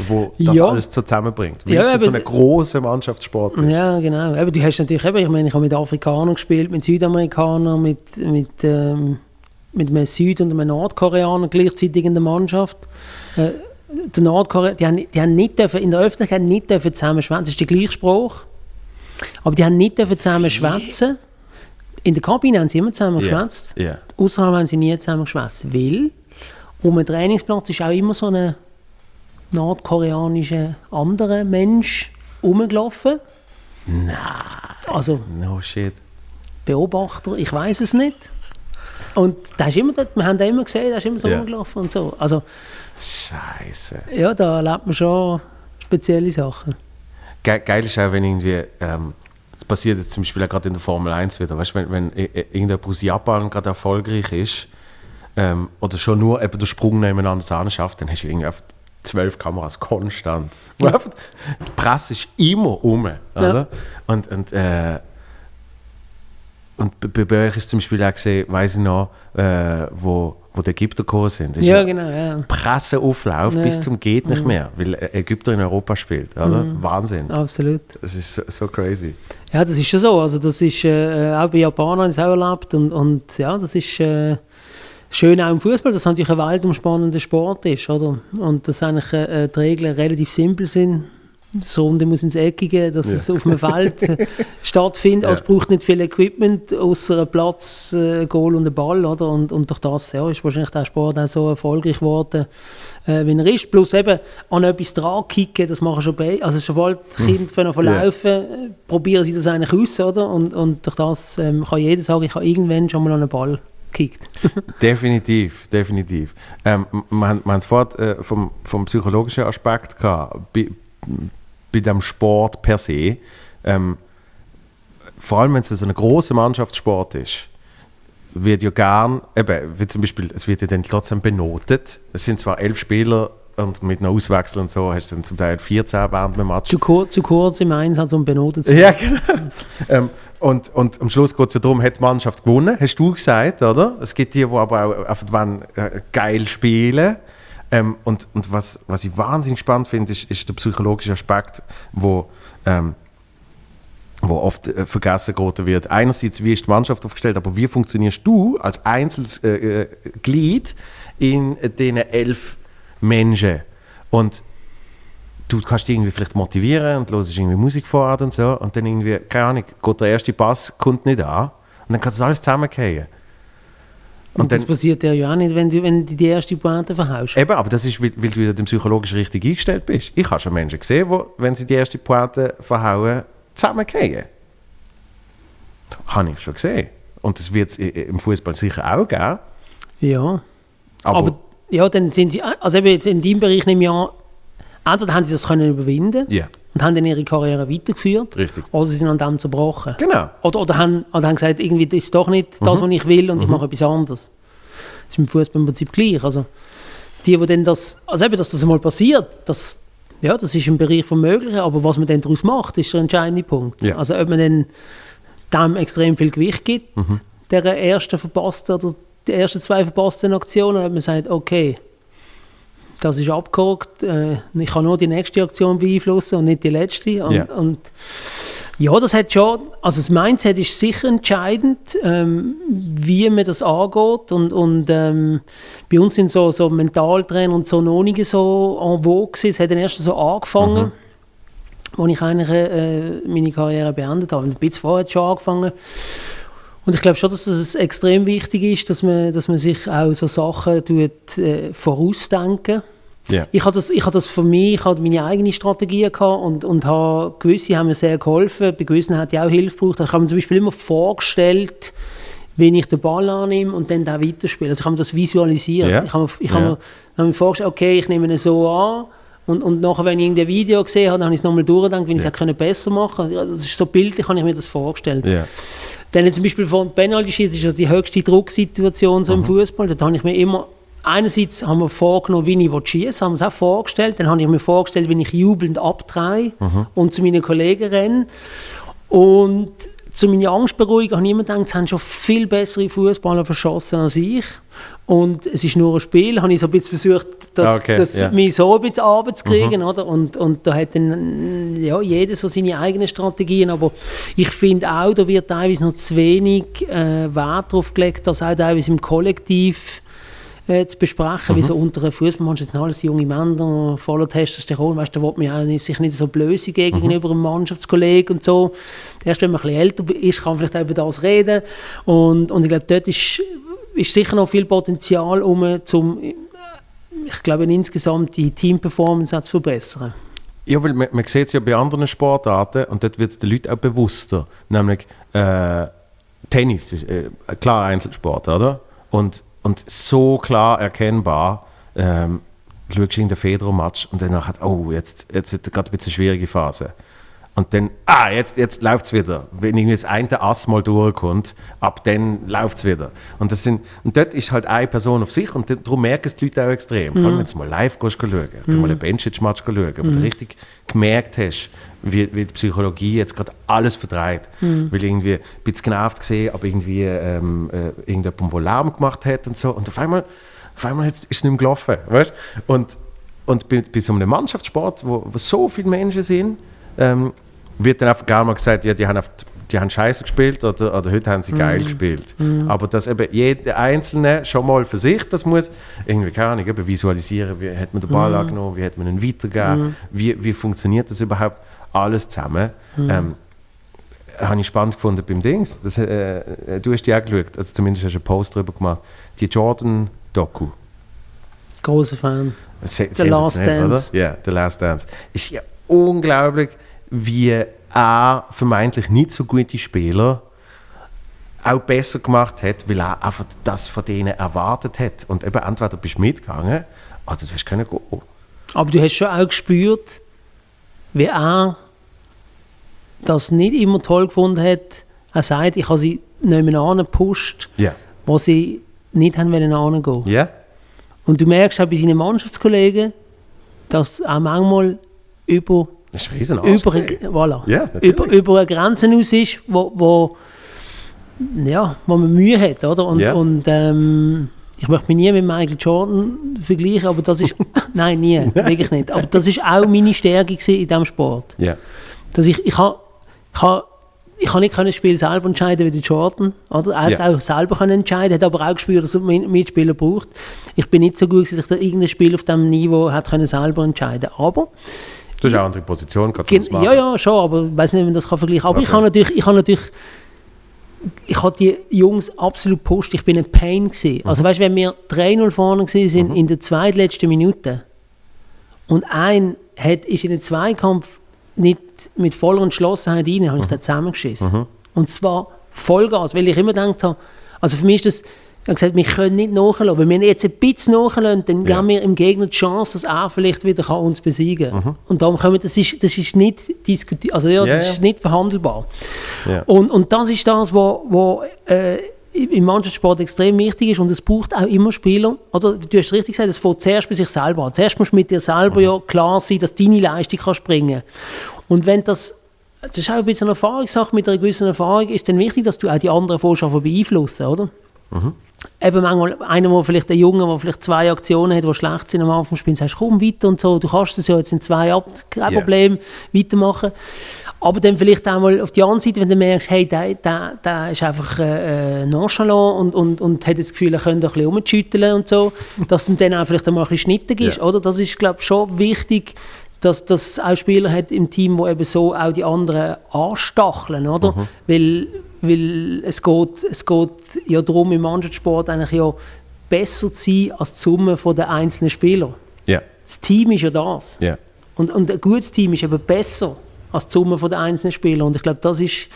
wo das Ja. alles zusammenbringt. Weil Ja, es so ein großer Mannschaftssport ist. Ja, genau. Aber du hast natürlich eben, ich meine, ich habe mit Afrikanern gespielt, mit Südamerikanern, mit, mit, ähm, mit einem Süd- und einem Nordkoreaner gleichzeitig in der Mannschaft. Äh, der Nordkorea, die haben, die haben nicht dürfen, in der Öffentlichkeit nicht dürfen zusammen schwätzen. Das ist der gleiche Spruch. Aber die haben nicht zusammen schwätzen. In der Kabine haben sie immer zusammen geschwätzt. Ja. Außerhalb haben sie nie zusammen geschwätzt. Weil um den Trainingsplatz ist auch immer so ein nordkoreanischer anderer Mensch rumgelaufen. Nein. Also No shit. Beobachter, ich weiß es nicht. Und da ist immer, dort- wir haben den immer gesehen, der ist immer so Ja. rumgelaufen und so. Also Scheiße. ja, da erlebt man schon spezielle Sachen. Ge geil ist auch, wenn irgendwie, ähm, das passiert jetzt zum Beispiel auch gerade in der Formel 1 wieder, weißt du, wenn, wenn irgendjemand aus Japan gerade erfolgreich ist, ähm, oder schon nur eben den Sprung nebeneinander anschafft, dann hast du irgendwie zwölf Kameras konstant. Einfach- Die Presse ist immer um, oder? Und, und, äh, und bei- euch ist zum Beispiel auch gesehen, weiss ich noch, äh, wo, wo die Ägypter gekommen sind. Das ist Ja, genau, ja. Presseauflauf Ja. bis zum geht nicht mehr, weil Ägypter in Europa spielt, oder? Mhm. Wahnsinn. Absolut. Das ist so, so crazy. Ja, das ist schon so. Also das ist äh, auch bei Japanern es auch erlebt und, und ja, das ist äh, schön auch im Fußball, dass es natürlich ein weltumspannender Sport ist, oder? Und dass eigentlich äh, die Regeln relativ simpel sind. Das Runde muss ins Eckige, dass Ja. es auf einem Feld äh, stattfindet. Ja. Also es braucht nicht viel Equipment, außer einen Platz, äh, ein Goal und ein Ball, oder? Und, und durch das ja, ist wahrscheinlich der Sport auch so erfolgreich geworden, äh, wie er ist. Plus eben an etwas dran kicken, das machen schon bei. Also sobald die Kinder von Ja. verlaufen, äh, probieren sie das eigentlich aus, oder? Und, und durch das ähm, kann jeder sagen, ich habe irgendwann schon mal an einen Ball gekickt. Definitiv, definitiv. Ähm, m- wir haben wir haben es vorhin äh, vom, vom psychologischen Aspekt gehabt, bei, bei dem Sport per se. Ähm, vor allem, wenn es so ein großer Mannschaftssport ist, wird ja gern, eben, wie zum Beispiel, es wird ja dann trotzdem benotet. Es sind zwar elf Spieler und mit einem Auswechsel und so hast du dann zum Teil 14 während dem Match. Zu, kur zu kurz im Einsatz, um benotet zu Ja, genau. ähm, und, und am Schluss geht es ja darum, hat die Mannschaft gewonnen, hast du gesagt, oder? Es gibt die, die aber auch einfach wollen, äh, geil spielen. Ähm, und und was, was ich wahnsinnig spannend finde, ist, ist der psychologische Aspekt, wo, ähm, wo oft äh, vergessen geraten wird. Einerseits, wie ist die Mannschaft aufgestellt, aber wie funktionierst du als einzelnes äh, äh, Glied in äh, diesen elf Menschen? Und du kannst dich irgendwie vielleicht motivieren und hörst irgendwie Musik vor und so und dann irgendwie, keine Ahnung, geht der erste Pass, kommt nicht an und dann kann das alles zusammenfallen. Und, Und das passiert dir ja auch nicht, wenn du, wenn du die erste Pointe verhaust. eben, aber das ist, weil, weil du wieder dem psychologisch richtig eingestellt bist. Ich habe schon Menschen gesehen, die, wenn sie die erste Pointe verhauen, zusammenfallen. Habe ich schon gesehen. Und das wird es im Fußball sicher auch geben. Ja. Aber, Aber, ja, dann sind sie, also eben jetzt in deinem Bereich nehme ich an, entweder haben sie das können überwinden ja, und haben dann ihre Karriere weitergeführt, richtig. oder sie sind an dem zerbrochen. Genau. Oder, oder, haben, oder haben gesagt, irgendwie, das ist doch nicht das, was ich will und ich mache etwas anderes. Das ist im Fußball im Prinzip gleich. Also, die, die dann das, also eben, dass das einmal passiert, das, ja, das ist im Bereich vom Möglichen, aber was man dann daraus macht, ist der entscheidende Punkt. Ja. Also ob man dann dem extrem viel Gewicht gibt, der ersten verpassten oder die ersten zwei verpassten Aktionen, ob man sagt, okay, das ist abgehakt, äh, ich kann nur die nächste Aktion beeinflussen und nicht die letzte. Und, Ja. und ja, das hat schon, also das Mindset ist sicher entscheidend, ähm, wie man das angeht und, und ähm, bei uns sind so, so Mentaltrainer und so noch nicht so en vogue gewesen. es hat dann erst so angefangen, als ich eigentlich äh, meine Karriere beendet habe. Ein bisschen vorher schon angefangen. Und ich glaube schon, dass es extrem wichtig ist, dass man, dass man sich auch so Sachen tut, äh, vorausdenken Ja. ich habe das, ich habe das für mich, ich habe meine eigene Strategie gehabt und, und habe, gewisse haben mir sehr geholfen, bei gewissen hat ich auch Hilfe gebraucht. Ich habe mir zum Beispiel immer vorgestellt, wenn ich den Ball annehme und dann da weiterspiele. Also ich habe mir das visualisiert. Ja. Ich habe, mir- ich habe, mir, habe mir vorgestellt, okay, ich nehme ihn so an und, und nachher, wenn ich irgendein Video gesehen habe, dann habe ich es nochmal durchgedacht, wenn ich es hätte besser machen können. Das ist so bildlich, habe ich mir das vorgestellt. Dann zum Beispiel von Penalty Schießen ist ja die höchste Drucksituation so im Fußball. Da habe ich mir immer einerseits haben wir vorgenommen, wie ich schießen, haben wir es auch vorgestellt. Dann habe ich mir vorgestellt, wie ich jubelnd abdrehe und zu meinen Kollegen renne. Und zu meiner Angstberuhigung habe ich immer gedacht, es haben schon viel bessere Fußballer verschossen als ich. Und es ist nur ein Spiel, habe ich so ein bisschen versucht, das, Ah, okay, das ja. mich so ein bisschen runterzukriegen, oder? Und, und da hat dann ja, jeder so seine eigenen Strategien, aber ich finde auch, da wird teilweise noch zu wenig äh, Wert darauf gelegt, das auch teilweise im Kollektiv äh, zu besprechen, wie so unter einer Fußballmannschaft sind alles junge Männer, voller Testosteron, weißt da will man ja sich nicht so blöse gegenüber einem Mannschaftskollegen und so. Erst wenn man ein bisschen älter ist, kann man vielleicht auch über das reden und, und ich glaube, dort ist, ist sicher noch viel Potenzial, um zum, ich glaube, insgesamt die Teamperformance zu verbessern. Ja, weil man, man sieht es ja bei anderen Sportarten und dort wird es den Leuten auch bewusster. Nämlich äh, Tennis ist äh, klar Einzelsport, oder? und, und so klar erkennbar, ähm, schaust in den Federer-Match und dann hat oh, jetzt, jetzt hat er gerade ein bisschen eine schwierige Phase. Und dann, ah, jetzt, jetzt läuft es wieder. Wenn irgendwie das eine Ass mal durchkommt, ab dann läuft es wieder. Und, das sind, und dort ist halt eine Person auf sich und darum merken es die Leute auch extrem. Vor allem, wenn du mal live gehst, schauen, mhm. mal einen Benchic-Match schauen, wo du richtig gemerkt hast, wie, wie die Psychologie jetzt gerade alles verdreht. Weil irgendwie ein bisschen genervt gesehen, aber irgendwie ähm, äh, irgendjemand, der Lärm gemacht hat und so. Und auf einmal, auf einmal ist es nicht mehr gelaufen. Weißt? Und, und bei, bei so einem Mannschaftssport, wo, wo so viele Menschen sind, ähm, wird dann einfach gerne mal gesagt, ja, die haben, oft, die haben scheiße gespielt oder, oder heute haben sie geil gespielt. Aber dass eben jeder Einzelne schon mal für sich das muss, irgendwie, keine Ahnung, eben visualisieren, wie hat man den Ball angenommen, wie hat man ihn weitergegeben, wie, wie funktioniert das überhaupt, alles zusammen. Ähm, habe ich spannend gefunden beim Dings. Das, äh, äh, du hast die auch geschaut, also zumindest hast du einen Post darüber gemacht. Die Jordan-Doku. Großer Fan. Se- The Last Dance. Oder? Ja, The Last Dance. Ist ja unglaublich, wie er vermeintlich nicht so gute Spieler auch besser gemacht hat, weil er einfach das von denen erwartet hat. Und eben entweder bist du mitgegangen oder du hast können gehen. Aber du hast schon auch gespürt, wie er das nicht immer toll gefunden hat. Er sagt, ich habe sie nicht mehr angepusht, Ja. wo sie nicht haben wollen angehen. Ja? Und du merkst auch bei seinen Mannschaftskollegen, dass er manchmal über, Das ist riesen über, voilà, Ja, über, über eine Grenze aus ist, wo, wo, ja, wo man Mühe hat. Oder? Und, Ja. und ähm, ich möchte mich nie mit Michael Jordan vergleichen, aber das ist, nein, nie, wirklich nicht. Aber das ist auch meine Stärke in diesem Sport. Ja. Dass ich, ich habe ich ha, ich nicht das Spiel selber entscheiden wie der Jordan. Oder? Er hat es Ja. auch selber können entscheiden, hat aber auch gespürt, dass er Mitspieler braucht. Ich bin nicht so gut, dass ich da irgendein Spiel auf diesem Niveau hat können selber entscheiden Aber, Du hast auch eine andere Position, kannst du machen. ja, ja, schon, aber ich weiß nicht, ob man das kann vergleichen kann. Aber ich Okay. habe natürlich, ich habe natürlich ich habe die Jungs absolut gepusht. Ich bin ein Pain gewesen. Mhm. Also weißt, wenn wir 3-0 vorne gewesen sind in der zweitletzten Minute und ein hat, ist in den Zweikampf nicht mit voller Entschlossenheit rein, Mhm. habe ich den zusammengeschissen. Und zwar Vollgas, weil ich immer gedacht habe, also für mich ist das, ich habe gesagt, wir können nicht nachlassen. Wenn wir jetzt ein bisschen nachlassen, dann Ja. geben wir im Gegner die Chance, dass er vielleicht wieder kann uns besiegen kann. Und darum können wir, das ist, das ist nicht diskutiert, also ja, Mhm. Ja, das ist nicht verhandelbar. Ja. Und, und das ist das, was wo, wo, äh, im Mannschaftssport extrem wichtig ist und es braucht auch immer Spieler, oder du hast richtig gesagt, es fängt zuerst bei sich selber an. Zuerst musst du mit dir selber ja klar sein, dass deine Leistung kann springen Und wenn das, das ist auch ein bisschen eine Erfahrungssache, mit einer gewissen Erfahrung ist dann wichtig, dass du auch die anderen Vorschau beeinflussen, oder? Eben manchmal einer, der vielleicht ein Junge, der vielleicht zwei Aktionen hat, die schlecht sind am Anfang Spiels, sagst komm weiter und so, du kannst das ja jetzt in zwei ab, kein Ja. Problem, weitermachen. Aber dann vielleicht auch mal auf die andere Seite, wenn du merkst, hey, der, der, der ist einfach äh, äh, nonchalant und, und, und hat das Gefühl, er könnte ein bisschen rumschütteln und so, dass ihm dann auch vielleicht einmal ein bisschen schnittig ist, Ja. oder? Das ist, glaube ich, schon wichtig, dass das auch Spieler hat im Team, die eben so auch die anderen anstacheln, oder? Mhm. Weil, weil es geht, es geht ja darum, im Mannschaftssport eigentlich ja besser zu sein als die Summe den einzelnen Spieler. Ja. Das Team ist ja das. Ja. Und, und ein gutes Team ist eben besser als die Summe den einzelnen Spielern. Und ich glaube, das ist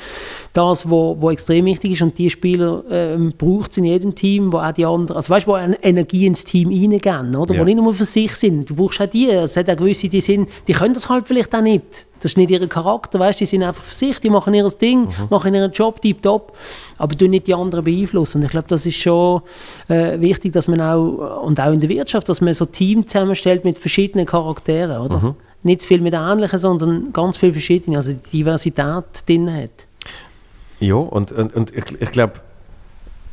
das, was wo, wo extrem wichtig ist. Und die Spieler ähm, braucht es in jedem Team, wo auch die anderen, also weißt du, Energie ins Team reingeben, oder? Ja. Wo nicht nur für sich sind. Du brauchst auch die. Es hat auch gewisse, die sind, die können das halt vielleicht auch nicht. Das ist nicht ihr Charakter, weißt du, die sind einfach für sich, die machen ihr Ding, machen ihren Job tiptop, aber tun nicht die anderen beeinflussen. Und ich glaube, das ist schon äh, wichtig, dass man auch, und auch in der Wirtschaft, dass man so Team zusammenstellt mit verschiedenen Charakteren, oder? Nicht zu viel mit ähnlichen, sondern ganz viel verschiedene, also die Diversität drin hat. Ja, und, und, und ich, ich glaube,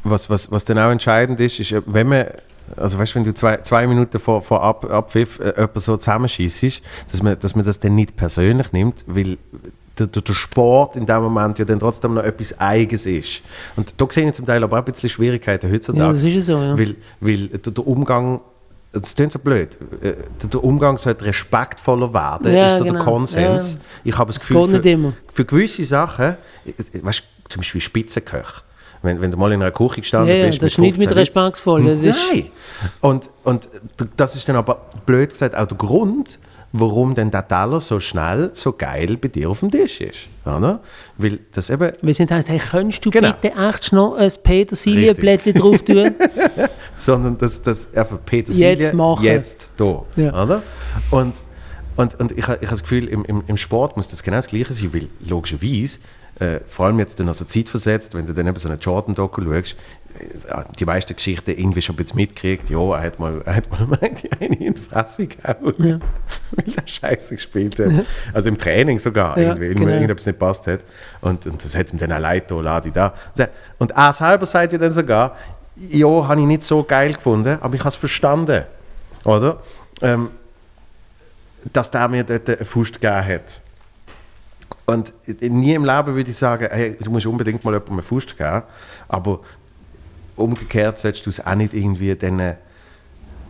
was, was, was dann auch entscheidend ist, ist, wenn man, also weißt, wenn du zwei, zwei Minuten vor, vor Ab, Abpfiff äh, jemanden so zusammenschießt, dass man, dass man das dann nicht persönlich nimmt, weil der, der, der Sport in dem Moment ja dann trotzdem noch etwas Eigenes ist. Und da sehe ich zum Teil aber auch ein bisschen Schwierigkeiten heutzutage. Ja, das ist ja so, ja. Weil, weil der, der Umgang, das klingt so blöd, äh, der, der Umgang sollte respektvoller werden, Ja, ist so der genau. Konsens. Ja. Ich habe das Das Gefühl, für, für gewisse Sachen, äh, weißt, zum Beispiel Spitzenköche, wenn, wenn du mal in einer Küche gestanden Ja, bist, das ist nicht mit 15 Leuten- respektvoll. Nein! Und, und das ist dann aber, blöd gesagt, auch der Grund, warum denn der Teller so schnell, so geil bei dir auf dem Tisch ist. Oder? Weil das eben... Wir sind heißt, hey, könntest du Genau. bitte echt noch ein Petersilienblättchen drauf tun? sondern dass das einfach Petersilie Jetzt machen. jetzt da, Ja. oder? Und, und, und ich, ich habe das Gefühl, im, im, im Sport muss das genau das Gleiche sein, weil logischerweise, äh, vor allem jetzt dann also Zeit versetzt, wenn du dann eben so eine Jordan-Doku schaust, äh, die meisten Geschichten irgendwie schon ein bisschen mitkriegt, ja, er hat mal, er hat mal die eine in die Fresse gehauen, weil er Scheiße gespielt hat. Also im Training sogar, Ja, irgendwie, genau. irgendetwas nicht passt hat. Und, und das hat ihm dann auch leid getan, lade da. Und er selber sagt ja dann sogar, ja, habe ich nicht so geil gefunden, aber ich habe es verstanden. Oder? Ähm, dass der mir dort einen Fuß gegeben hat. Und nie im Leben würde ich sagen, hey, du musst unbedingt mal jemandem einen Fuß geben, aber umgekehrt solltest du es auch nicht irgendwie denen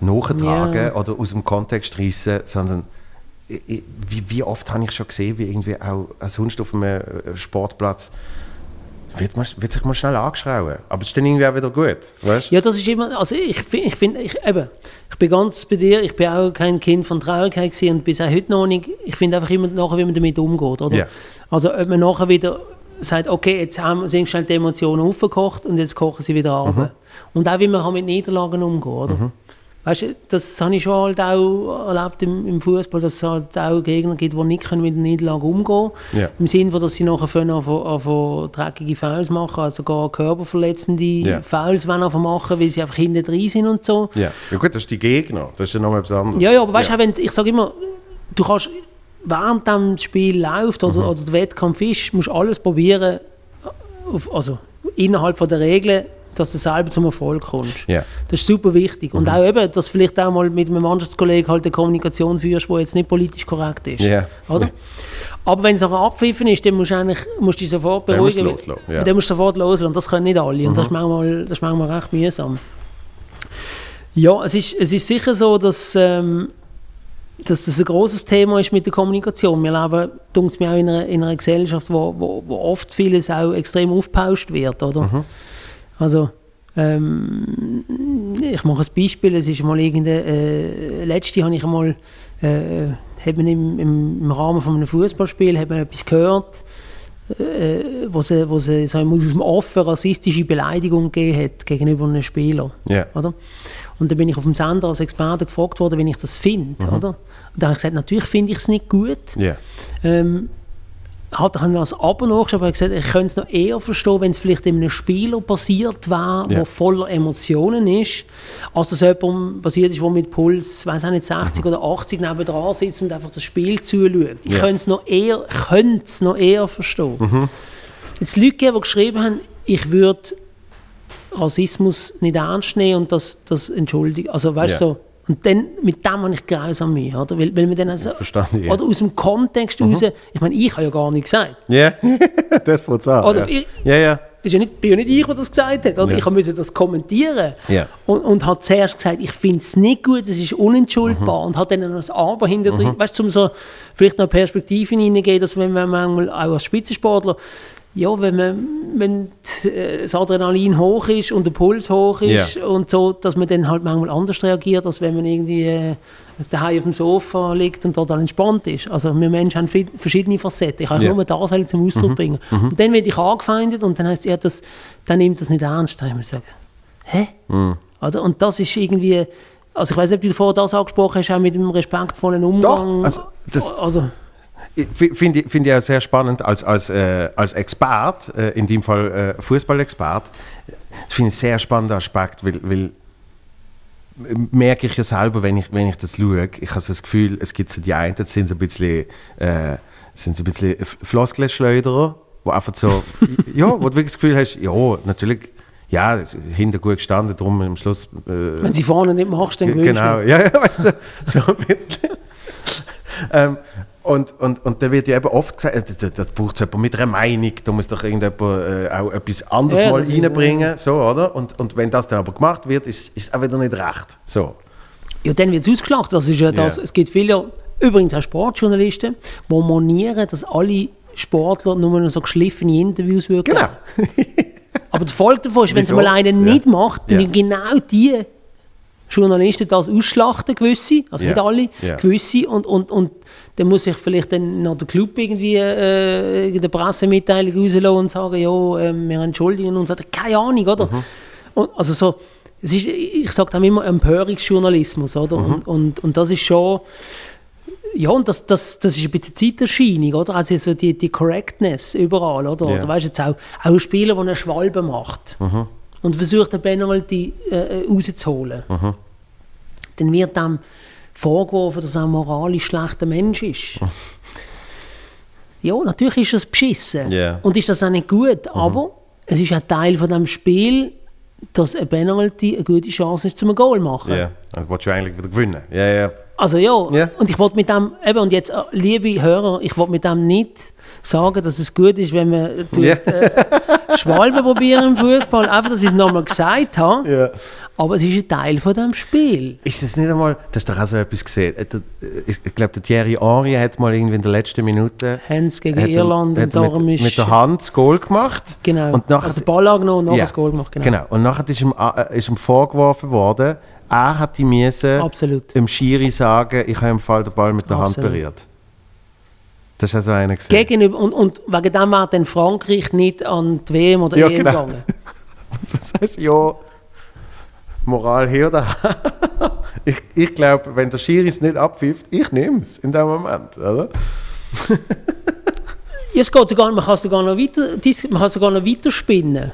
nachtragen Ja. oder aus dem Kontext reissen, sondern wie, wie oft habe ich schon gesehen, wie irgendwie auch sonst auf einem äh, Sportplatz wird, man, wird sich mal schnell angeschrauben. Aber es ist dann irgendwie auch wieder gut, weißt Ja, das ist immer, also ich finde, ich, find, ich, eben, ich bin ganz bei dir, ich bin auch kein Kind von Traurigkeit und bis auch heute noch nicht. Ich finde einfach immer nachher, wie man damit umgeht, oder? Ja. Also ob man nachher wieder sagt, okay, jetzt haben, sind schnell die Emotionen aufgekocht und jetzt kochen sie wieder ab. Mhm. Und auch wie man kann mit Niederlagen umgehen, oder? Weißt du, das habe ich schon halt auch erlebt im, im Fußball, dass es halt auch Gegner gibt, die nicht können mit der Niederlage umgehen Ja. Im Sinne, dass sie nachher von, von, von dreckige Fouls machen, also gar körperverletzende Ja. Fouls einfach machen, weil sie einfach hinten drin sind und so. Ja. ja gut, das ist die Gegner, das ist ja nochmal etwas anderes. Ja, ja, aber weißt du, wenn, ich sage immer, du kannst, während dem Spiel läuft oder, Mhm. oder der Wettkampf ist, musst du alles probieren, auf, also innerhalb von der Regeln, dass du selber zum Erfolg kommst. Ja. Das ist super wichtig. Mhm. Und auch eben, dass du vielleicht auch mal mit einem Mannschaftskollegen halt eine Kommunikation führst, die jetzt nicht politisch korrekt ist. Ja. Oder? Ja. Aber wenn es nachher abpfiffen ist, dann musst du, eigentlich, musst du dich sofort Dann musst du beruhigen. loslassen, ja. Mhm. Dann musst du sofort loslassen. Das können nicht alle. Und das, ist manchmal, das ist manchmal recht mühsam. Ja, es ist, es ist sicher so, dass, ähm, dass das ein großes Thema ist mit der Kommunikation. Wir leben, dunkt mir auch in einer, in einer Gesellschaft, wo, wo, wo oft vieles auch extrem aufgepauscht wird, oder? Also, ähm, ich mache ein Beispiel, es ist mal irgendeine, äh, letzte habe ich einmal, äh, hat man im, im, Rahmen von einem Fußballspiel hat man etwas gehört, äh, wo sie, wo sie so aus dem Offen rassistische Beleidigung gegeben hat gegenüber einem Spieler. Ja. Oder? Und dann bin ich auf dem Sender als Experte gefragt worden, wie ich das finde. Oder? Und da habe ich gesagt, natürlich finde ich es nicht gut. Ja. Ähm, hat er als Abo nachgeschaut, aber er gesagt, ich könnte es noch eher verstehen, wenn es vielleicht in einem Spieler passiert wäre, Ja. der voller Emotionen ist, als dass jemandem passiert ist, der mit Puls, weiß auch nicht, 60 oder 80 nebendran sitzt und einfach das Spiel zuschaut. Ich Ja. könnte es noch eher, könnte es noch eher verstehen. Jetzt Leute die geschrieben haben, ich würde Rassismus nicht ernst nehmen und das, das entschuldigen. Also weißt du Ja. so. Und dann, mit dem habe ich grausam Mühe, oder? Weil, weil man dann also, verstanden, ja. Oder aus dem Kontext raus, ich meine, ich habe ja gar nichts gesagt. Ja, das fängt es an. Oder ja. ich- ja, ja. Ist ja nicht, bin ja nicht ich, der das gesagt hat. Oder? Ja. Ich musste das kommentieren. Ja. Und, und hat zuerst gesagt, ich finde es nicht gut, es ist unentschuldbar. Mhm. Und hat dann noch das Aber hinter drin. Weißt du, um so vielleicht noch Perspektive hineingehen, dass wenn man manchmal auch als Spitzensportler, ja, wenn, man, wenn das Adrenalin hoch ist und der Puls hoch ist Ja. und so, dass man dann halt manchmal anders reagiert, als wenn man irgendwie äh, daheim auf dem Sofa liegt und total entspannt ist. Also wir Menschen haben vi- verschiedene Facetten. Ich kann Ja. nur das halt zum Ausdruck bringen. Und dann werde ich angefeindet und dann heißt ja, das, dann nimmt das nicht ernst. Dann habe ich gesagt, hä? Oder? Und das ist irgendwie, also ich weiß nicht, ob du vorher das angesprochen hast, auch mit dem respektvollen Umgang. also das- also Finde ich, find ich auch sehr spannend als, als, äh, als Expert, äh, in dem Fall äh, Fußballexpert. Das finde ich sehr spannender Aspekt, weil, weil äh, merke ich ja selber, wenn ich, wenn ich das schaue, ich habe das Gefühl, es gibt so die einen, das sind so ein bisschen, äh, sind so ein bisschen Floskelschleuderer, wo einfach so, ja, wo du wirklich das Gefühl hast, ja, natürlich, ja, hinter gut gestanden, drum am Schluss äh, wenn sie vorne nicht machst, dann gewinnst Genau, ja, ja, weißt du, so ein bisschen. ähm, und, und, und da wird ja eben oft gesagt, äh, das, das braucht jemand mit einer Meinung, da muss doch irgendjemand äh, auch etwas anderes Ja, mal reinbringen, so, oder? Und, und wenn das dann aber gemacht wird, ist, es auch wieder nicht recht. So. Ja, dann wird es ausgelacht. Das ist ja das. Ja. Es gibt viele, übrigens auch Sportjournalisten, die monieren, dass alle Sportler nur noch so geschliffene Interviews würden Genau. Aber das Folge davon ist, wenn es mal einer Ja. nicht macht, dann Ja. sind genau die Journalisten das ausschlachten, gewisse, also Ja. nicht alle, Ja. gewisse, und, und, und dann muss ich vielleicht dann noch der Club irgendwie äh, in der Pressemitteilung rauslassen und sagen, ja, ähm, wir entschuldigen uns, keine Ahnung, oder? Mhm. Und, also so, es ist, ich sage dann immer Empörungsjournalismus, oder? Mhm. Und, und, und das ist schon, ja, und das, das, das ist ein bisschen Zeiterscheinung, oder? Also so die, die Correctness überall, oder? Ja. Oder weißt du jetzt auch, auch Spieler, der eine Schwalbe macht und versucht, den Penalty äh, rauszuholen, dann wird dem vorgeworfen, dass er ein moralisch schlechter Mensch ist. ja, natürlich ist das beschissen. Ja. Und ist das auch nicht gut, aber es ist ein Teil von dem Spiel, dass ein Penalty eine gute Chance ist, zum ein Goal zu machen. Ja, dann willst du eigentlich wieder gewinnen. Ja, ja. Also ja, Ja. und ich wollte mit dem, eben, und jetzt, äh, liebe Hörer, ich wollte mit dem nicht sagen, dass es gut ist, wenn man tut, Ja. äh, Schwalben probieren im Fußball, einfach, dass ich es nochmal gesagt habe. ja. Aber es ist ein Teil von dem Spiel. Ist das nicht einmal, das ist doch auch so etwas gesehen. Äh, äh, Ich, glaube, der Thierry Henry hat mal irgendwie in der letzten Minute Hans gegen hat Irland hat und darum mit, ist... mit der Hand das Goal gemacht. Genau, Und nachher, also den Ball angenommen und nachher Ja. das Goal gemacht. Genau. Genau. Und nachher ist ihm, äh, ist ihm vorgeworfen worden, er hat die müssen Absolut. dem Schiri sagen, ich habe im Fall den Ball mit der Hand Absolut. berührt. Das ist also einer gesehen. Gegenüber, und, und wegen dem war dann Frankreich nicht an die WM oder Ja, EM genau. gegangen. Du sagst, ja, Moral hier oder Ich, ich glaube, wenn der Schiri es nicht abpfifft, ich nehme es in dem Moment, oder? Es geht sogar, man kann es sogar noch weiter, man kann sogar noch weiter spinnen.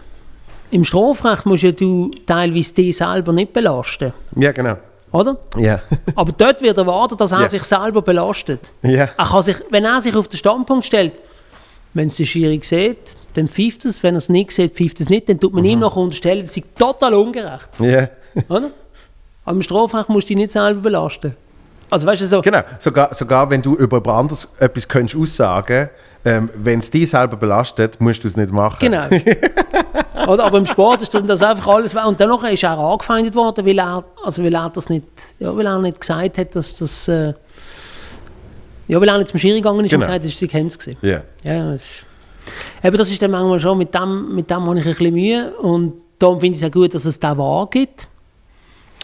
Im Strafrecht musst ja du teilweise dich selber nicht belasten, Ja, genau. Oder? Ja. Aber dort wird erwartet, dass er Ja. sich selber belastet. ja. Er kann sich, wenn er sich auf den Standpunkt stellt, wenn es der Schiri sieht, dann pfeift es. Wenn er es nicht sieht, pfeift es nicht. Dann tut man Mhm. ihm noch unterstellen, das sei total ungerecht. Ja. Oder? Aber im Strafrecht musst du dich nicht selber belasten. Also weißt du so, Genau. Sogar, sogar wenn du über jemand anderes etwas könntest aussagen ähm, wenn es dich selber belastet, musst du es nicht machen. Genau. Oder, aber im Sport ist das einfach alles. Und danach ist er angefeindet worden, weil er, also weil er das nicht, ja, weil er nicht gesagt hat, dass das. Äh, ja, weil er nicht zum Schiri gegangen ist Genau. und gesagt hat, das war Hans. Gewesen. Ja. Ja, das ist, eben, das ist dann manchmal schon, mit dem, mit dem habe ich ein bisschen Mühe. Und darum finde ich es auch gut, dass es da wahr gibt.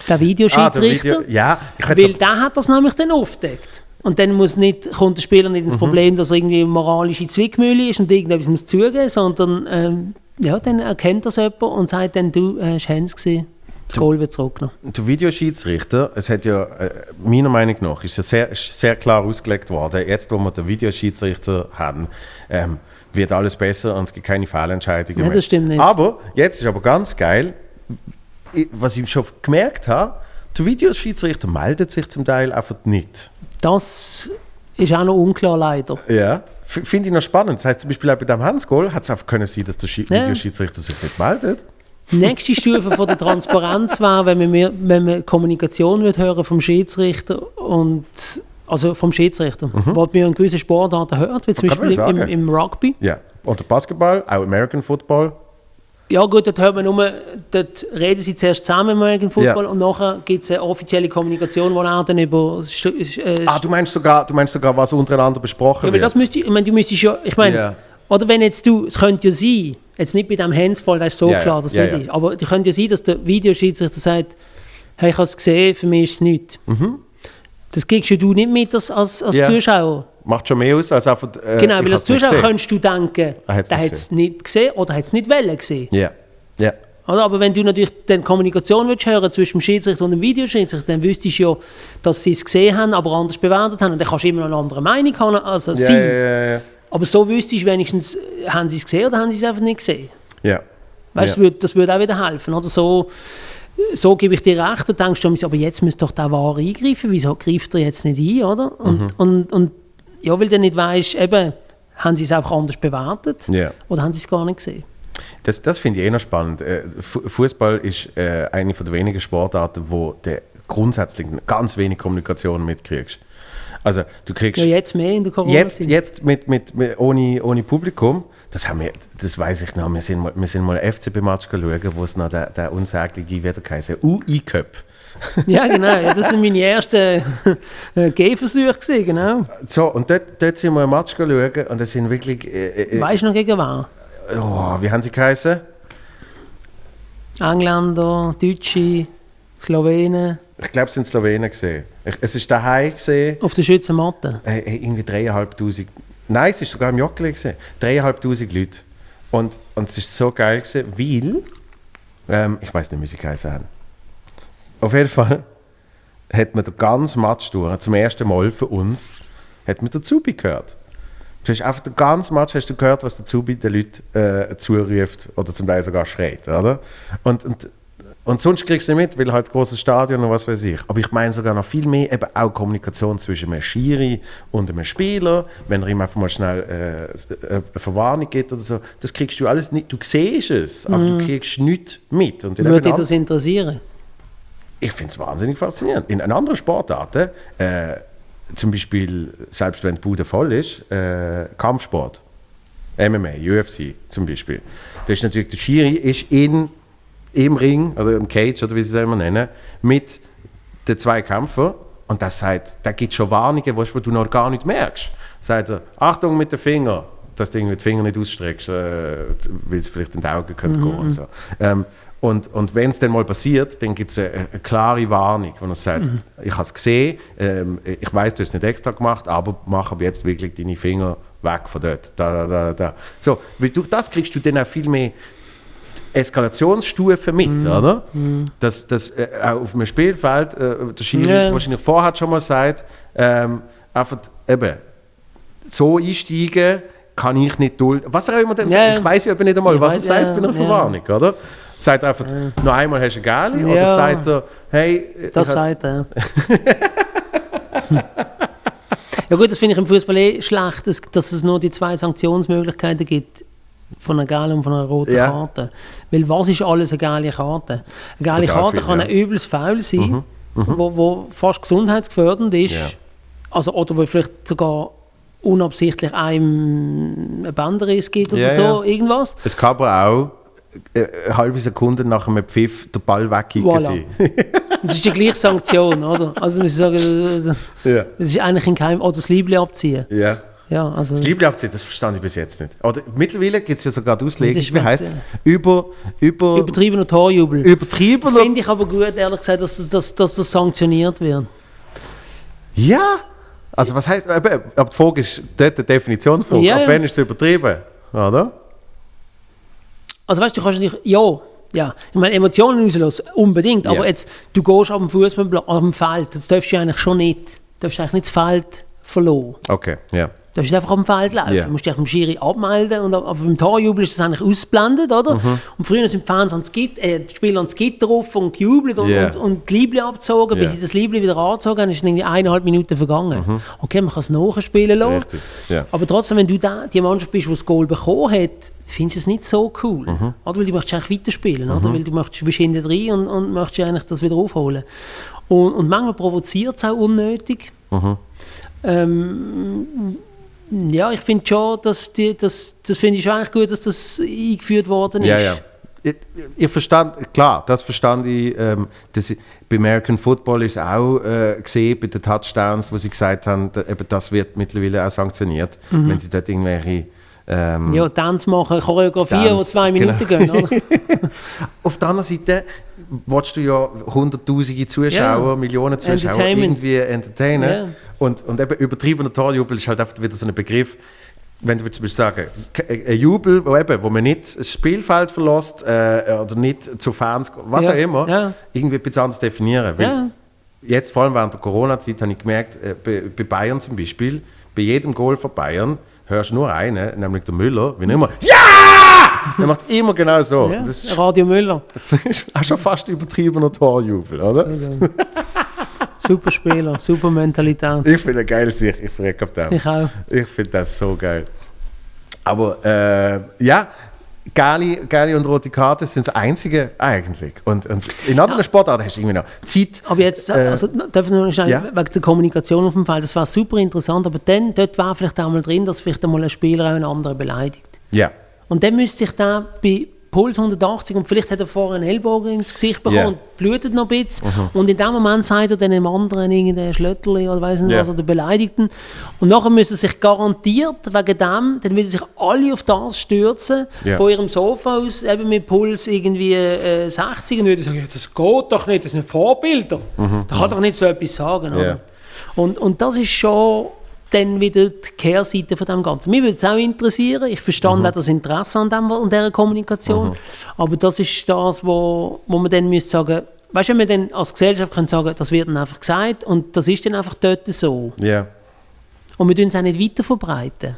Der Ah, der Videoschiedsrichter. Video, ja, weil der hat das nämlich dann aufgedeckt. Und dann muss nicht, kommt der Spieler nicht ins Mhm. Problem, dass er irgendwie moralische Zwickmühle ist und irgendetwas muss zugeben, sondern ähm, ja, dann erkennt das jemand und sagt dann, du äh, hast Hans gesehen, das Goal wird zurückgenommen. Der Videoschiedsrichter, es hat ja äh, meiner Meinung nach ist ja sehr, ist sehr klar ausgelegt worden. Jetzt, wo wir den Videoschiedsrichter haben, ähm, wird alles besser und es gibt keine Fehlentscheidungen Nein, mehr. das stimmt nicht. Aber jetzt ist aber ganz geil, was ich schon gemerkt habe, der Videoschiedsrichter meldet sich zum Teil einfach nicht. Das ist auch noch unklar leider. Ja. Finde ich noch spannend. Das heißt zum Beispiel auch bei dem Hansgoal hat es einfach können sein, dass der Schi Ja. Videoschiedsrichter sich nicht meldet. Die nächste Stufe von der Transparenz wäre, wenn man, mehr, wenn man Kommunikation wird hören vom Schiedsrichter und also vom Schiedsrichter, mhm. was man in gewissen Sportarten hört, wie zum Kann Beispiel im, im Rugby. Ja. Oder Basketball, auch American Football. Ja gut, dort hört man nur, dort reden sie zuerst zusammen im American Football Ja. und nachher gibt es eine offizielle Kommunikation, wo er dann über... Äh, Ah, du meinst sogar, du meinst sogar was untereinander besprochen ja, wird? das müsste, ich meine, du müsstest ja, ich meine, Ja. oder wenn jetzt du, es könnte ja sein, jetzt nicht bei dem Handsfall, das ist so ja. klar, dass es Ja, nicht ist, aber es könnte ja sein, dass der Videoschiedsrichter sagt, hey, ich habe es gesehen, für mich ist es nichts. Das kriegst ja du nicht mit als, als, als. Ja. Zuschauer. Macht schon mehr aus als einfach. Äh, Genau, weil als Zuschauer könntest du denken, Er hat's der hat es nicht gesehen oder hat es nicht wollen gesehen. Ja. Ja. Oder? Aber wenn du natürlich dann Kommunikation willst hören zwischen dem Schiedsrichter und dem Videoschiedsrichter, dann wüsstest du ja, dass sie es gesehen haben, aber anders bewertet haben. Und dann kannst du immer noch eine andere Meinung haben als Ja, sie. ja, ja, ja. Aber so wüsstest du wenigstens, haben sie es gesehen oder haben sie es einfach nicht gesehen. ja. Weißt, du, das, würde, das würde auch wieder helfen. Oder? So, so gebe ich dir recht. Du denkst du, aber jetzt müsste doch der Wahr eingreifen. Wieso greift er jetzt nicht ein? Oder? Und, Mhm. und, und ja, weil du nicht weißt, eben, haben sie es einfach anders bewertet Ja. oder haben sie es gar nicht gesehen? Das, das finde ich eh noch spannend. Äh, Fu- Fußball ist äh, eine von der wenigen Sportarten, wo du grundsätzlich ganz wenig Kommunikation mitkriegst. Also du kriegst Ja, jetzt mehr in der corona jetzt, jetzt mit, mit, mit, ohne, ohne Publikum, das, haben wir, das weiß ich noch, wir sind mal, wir sind mal FCB-Match schauen, wo es noch der, der unsagliche, wie der geheißen, UI-Cup. Ja, genau. Ja, das sind meine ersten äh, Gehversuche, gewesen, genau. So, und dort, dort sind wir ein Match schauen und das sind wirklich, äh, äh, Weißt du noch gegen wen? oh, wie haben sie geheißen? Engländer, Deutsche, Slowenen Ich glaube, es sind Slowenen gesehen. Es ist daheim gesehen. auf der Schützenmatte. Hey, irgendwie dreieinhalbtausend. Nein, es ist sogar im Joggeli gesehen. Dreieinhalbtausend Leute. Und, und es ist so geil gewesen, weil ähm, ich weiß nicht, wie sie geheißen haben. Auf jeden Fall hat man den ganzen Match durch, zum ersten Mal für uns, hat man den Zubi gehört. Du hast einfach den ganzen Match hast du gehört, was der Zubi den Leuten äh, zuruft oder zum Teil sogar schreit, oder? Und, und, und sonst kriegst du nicht mit, weil halt großes Stadion und was weiß ich. Aber ich meine sogar noch viel mehr eben auch Kommunikation zwischen einem Schiri und einem Spieler, wenn er ihm einfach mal schnell äh, eine Verwarnung gibt oder so. Das kriegst du alles nicht. Du siehst es, aber du kriegst nichts mit. Und Würde dich das interessieren? ich finde es wahnsinnig faszinierend. In anderen Sportarten, äh, zum Beispiel, selbst wenn die Bude voll ist, äh, Kampfsport, MMA, UFC zum Beispiel, da ist natürlich der Schiri ist in, im Ring, oder im Cage, oder wie sie es immer nennen, mit den zwei Kämpfern und das sagt, da gibt schon Warnungen, wo du noch gar nicht merkst. Sagt er, Achtung mit den Fingern, dass du irgendwie die Finger nicht ausstreckst, äh, weil es vielleicht in die Augen könnte gehen und so. Ähm, und, und wenn es dann mal passiert, dann gibt es eine, eine klare Warnung, wo er sagt, ich habe es gesehen, ähm, ich weiß, du hast es nicht extra gemacht, aber mach aber jetzt wirklich deine Finger weg von dort. Da, da, da, da. So, weil durch das kriegst du dann auch viel mehr Eskalationsstufen mit, oder? Dass, dass äh, auch auf einem Spielfeld äh, der Schiri Ja. wahrscheinlich vorher schon mal sagt, ähm, einfach eben so einsteigen kann ich nicht dulden. Was er auch immer dann Ja, sagt, ich weiß ja eben nicht einmal, Ich was weiss, er sagt ja, bei einer. Verwarnung, oder? Sagt einfach, noch einmal hast du Gali, oder Ja. sagt er, hey, ich Das sagt er. ja gut, das finde ich im Fußball eh schlecht, dass, dass es nur die zwei Sanktionsmöglichkeiten gibt. Von einer gelben und von einer roten Ja. Karte. Weil was ist alles eine gelbe Karte? Eine gelbe Total Karte viel, kann ja. Mhm. ein übles Foul sein, Wo, wo fast gesundheitsgefährdend ist. Ja. Also, oder wo vielleicht sogar unabsichtlich einem ein Bänderriss gibt oder so, irgendwas. Es kann aber auch äh, eine halbe Sekunde nach einem Pfiff der Ball wegkicken Voilà. Das ist die gleiche Sanktion, oder? Also muss ich sagen, das ist eigentlich ein Keim... Oder das Liebling abziehen. ja. Ja, also... Das Lieblingsabzeit, das verstand ich bis jetzt nicht. Oder mittlerweile gibt es ja sogar die Auslegung, wie heißt es? Über, über, Übertriebener Torjubel. übertriebener. Finde ich aber gut, ehrlich gesagt, dass, das- dass, dass das sanktioniert wird. Ja! Also was heißt, aber, aber die Frage ist dort die Definitionsfrage. Ja, Ab ja. wann ist es übertrieben? Oder? Also weißt du, du kannst nicht... Ja, ja. Ich meine, Emotionen rauslassen, unbedingt. Aber Ja. jetzt, du gehst auf dem Fußballplatz, auf dem Feld, das darfst du eigentlich schon nicht... Du darfst eigentlich nicht das Feld verloren. Okay, ja. Du darfst nicht einfach auf dem Feld laufen. Ja. Du musst dich am Schiri abmelden und aber beim Torjubel ist das eigentlich ausgeblendet, oder? Mhm. Und früher sind die Fans ans Gitter, äh, die Spieler ans Gitter rauf und gejubelt und, Ja. und, und die Liebling abgezogen. Bis sie das Liebling wieder angezogen haben, ist irgendwie eineinhalb Minuten vergangen. Okay, man kann es nachspielen lassen. Mhm. Ja. Aber trotzdem, wenn du da, die Mannschaft bist, die das Goal bekommen hat, findest du es nicht so cool. Mhm. Oder? Weil du möchtest eigentlich weiterspielen. Oder? Weil du möchtest, du bist hinten drin und, und möchtest eigentlich das wieder aufholen. Und, und manchmal provoziert es auch unnötig. Mhm. Ähm, ja, ich finde schon, dass die, das, das finde ich schon eigentlich gut, dass das eingeführt worden ist. Ja, ja. Ich, ich verstand, klar, das verstand ich. Ähm, das, bei American Football ist auch äh, gesehen, bei den Touchdowns, wo sie gesagt haben, da, eben das wird mittlerweile auch sanktioniert, wenn sie dort irgendwelche. Ähm. Ja, Tanz machen, Choreografie, die zwei Minuten genau. gehen. Auf der anderen Seite willst du ja hunderttausende Zuschauer, Ja. Millionen Zuschauer irgendwie entertainen. Ja. Und, und eben übertriebener Torjubel ist halt einfach wieder so ein Begriff, wenn du zum Beispiel sagen, ke- ein Jubel, wo, eben, wo man nicht das Spielfeld verlässt äh, oder nicht zu Fans, was Ja. auch immer, Ja. irgendwie bisschen anders definieren. Weil Ja. Jetzt, vor allem während der Corona-Zeit, habe ich gemerkt, äh, bei, bei Bayern zum Beispiel, bei jedem Goal von Bayern hörst du nur einen, nämlich der Müller, wie immer «Ja!» Er macht immer genau so. Ja. Das ist Radio Müller, auch schon fast übertriebener Torjubel, oder? super Spieler, super Mentalität. Ich finde ein geiles Sicht, ich verrecke auf dem. Ich auch. Ich finde das so geil. Aber äh, ja, Gali, Gali und rote Karte sind das Einzige eigentlich. Und, und in anderen Sportarten hast du irgendwie noch Zeit. Aber jetzt, Äh, also, darf ich noch schnell, ja. wegen der Kommunikation auf dem Feld, das war super interessant, aber dann, dort war vielleicht auch mal drin, dass vielleicht einmal ein Spieler auch einen anderen beleidigt. Ja, Und dann müsste sich da bei, Puls 180 und vielleicht hat er vorher einen Ellbogen ins Gesicht bekommen Ja. und blutet noch ein bisschen. Und in dem Moment sagt er dann dem anderen irgendeinen Schlötterli oder weiss nicht Ja. was, oder Beleidigten. Und nachher müssen sie sich garantiert wegen dem, dann würden sich alle auf das stürzen, Ja. von ihrem Sofa aus, eben mit Puls irgendwie äh, 60 und würden sagen, ja, das geht doch nicht, das sind Vorbilder. Da kann doch nicht so etwas sagen. Oder? Und, und das ist schon dann wieder die Kehrseite von dem Ganzen. Mich würde es auch interessieren, ich verstand auch das Interesse an, dem, an dieser Kommunikation, aber das ist das, wo, wo man dann müsste sagen, weißt du, wenn wir dann als Gesellschaft können sagen, das wird dann einfach gesagt und das ist dann einfach dort so. Ja. Und wir tun es auch nicht weiter verbreiten,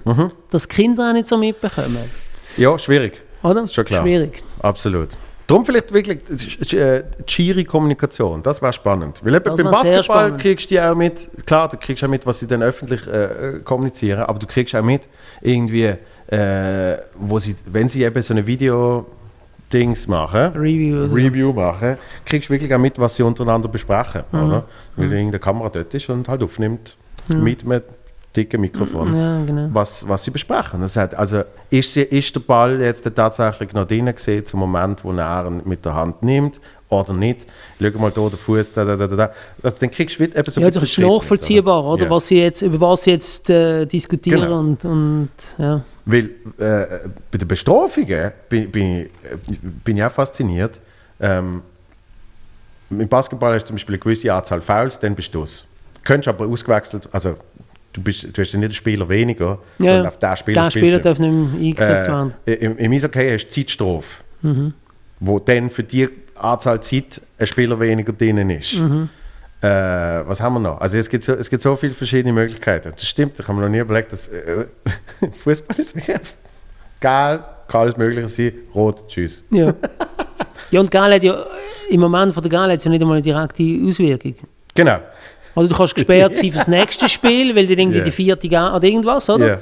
dass die Kinder auch nicht so mitbekommen. ja, schwierig. Oder? Schon klar. Schwierig. Absolut. Darum vielleicht wirklich äh, die Kommunikation, das wäre spannend. Weil eben Das beim Basketball kriegst du ja auch mit, klar, du kriegst auch mit, was sie dann öffentlich äh, kommunizieren, aber du kriegst auch mit, irgendwie, äh, wo sie, wenn sie eben so eine Video-Dings machen, Review. Review machen, kriegst du wirklich auch mit, was sie untereinander besprechen, Mhm. oder? Weil irgendeine Kamera dort ist und halt aufnimmt mit einem dicken Mikrofon Ja, genau. was, was sie besprechen. Das heißt, also ist, sie, ist der Ball jetzt tatsächlich noch drin gesehen zum Moment, wo er ihn mit der Hand nimmt oder nicht? Schau mal da, der Fuß, da, da, da, da. Also, dann kriegst du wieder eben so ein Ja, das ist nachvollziehbar, oder? Ja. Was sie jetzt, über was sie jetzt äh, diskutieren Genau. und, und ja. Weil äh, bei den Bestrafungen bin, bin, ich- bin ich auch fasziniert. Ähm, Im Basketball hast du zum Beispiel eine gewisse Anzahl Fouls, dann bist du es. Könntest aber ausgewechselt, also du, bist, du hast ja nicht einen Spieler weniger, sondern auf den Spieler der Spieler darf nicht mehr eingesetzt werden. Äh, Im, Im Eishockey hast du Zeitstrafe, Mhm. wo dann für die Anzahl Zeit ein Spieler weniger drinnen ist. Mhm. Äh, was haben wir noch? Also es gibt, so, es gibt so viele verschiedene Möglichkeiten. Das stimmt, ich habe mir noch nie überlegt, dass äh, Fußball ist wirklich geil, kann alles Mögliche sein, rot, tschüss. Ja. ja, und Gal hat ja im Moment von der Gal hat es ja nicht einmal eine direkte Auswirkung. Genau. Also du kannst gesperrt sein fürs nächste Spiel, weil dir irgendwie Ja. die vierte Gal oder irgendwas, oder? Ja.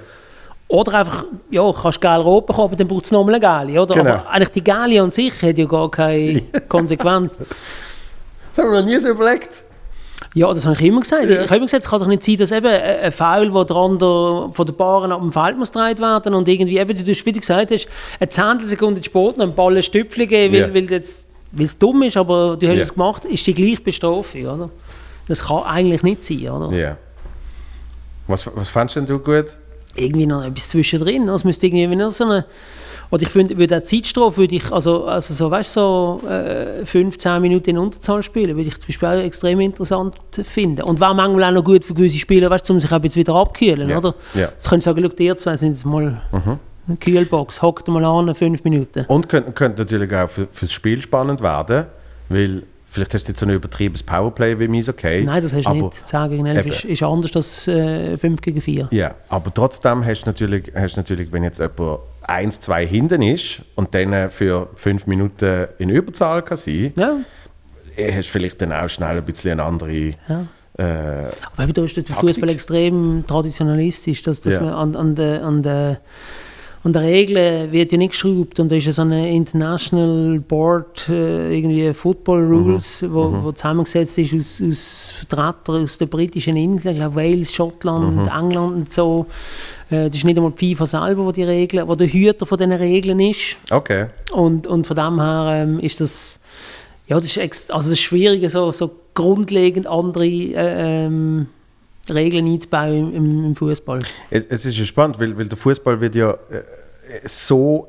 Oder einfach, ja, kannst Gal rot bekommen, aber dann braucht es nochmal eine Gali, oder? Genau. Aber eigentlich die Gali an sich hat ja gar keine Konsequenz. Das haben wir noch nie so überlegt. Ja, das habe ich immer gesagt. Ja. Ich habe immer gesagt, es kann doch nicht sein, dass eben ein Foul, wo der andere von den Paaren ab dem Feld muss gedreht werden und irgendwie, eben, du hast, wie du gesagt hast, eine Zehntelsekunde Sport noch einen Ball ein Stüpfchen geben, weil, Ja. weil, es dumm ist, aber du hast Ja. es gemacht, ist die gleiche Bestrafung, oder? Das kann eigentlich nicht sein, oder? Ja. Was, was fandest denn du gut? Irgendwie noch etwas zwischendrin. Es müsste irgendwie noch so eine... Oder ich finde, würde auch Zeitstrafe, würde ich, also, also so, weißt du, so äh, 15 Minuten in Unterzahl spielen, würde ich zum Beispiel auch extrem interessant finden. Und wäre manchmal auch noch gut für gewisse Spieler, weißt du, um sich auch jetzt wieder abkühlen, Ja. oder? Ja. Sie können sagen, schau, ihr zwei sind jetzt mal eine Kühlbox, hockt mal an, fünf Minuten. Und könnte, könnte natürlich auch für, fürs Spiel spannend werden, weil vielleicht hast du jetzt so ein übertriebenes Powerplay wie im Eishockey. Nein, das hast du nicht. 10 gegen 11 Eben. ist, ist anders als äh, 5 gegen 4. Ja, aber trotzdem hast du natürlich, hast du natürlich wenn jetzt jemand 1, 2 hinten ist und dann äh, für 5 Minuten in Überzahl kann sein, Ja, äh, hast du vielleicht dann auch schnell ein bisschen eine andere... Ja. Äh, aber da ist der. Fußball extrem traditionalistisch, dass, dass Ja. man an, an der an der an der Regeln wird ja nicht geschraubt und da ist ja so eine International Board, äh, irgendwie Football Rules, wo, wo zusammengesetzt ist aus, aus Vertretern aus den britischen Inseln, ich glaube Wales, Schottland, England und so. Äh, das ist nicht einmal die FIFA selber, wo die Regeln, wo der Hüter von diesen Regeln ist. okay. Und, und von dem her ähm, ist das, ja, das ist, also das ist schwierig, so, so grundlegend andere äh, ähm, Regeln einzubauen im, im, Fußball. Es, es ist ja spannend, weil, weil der Fußball wird ja äh, so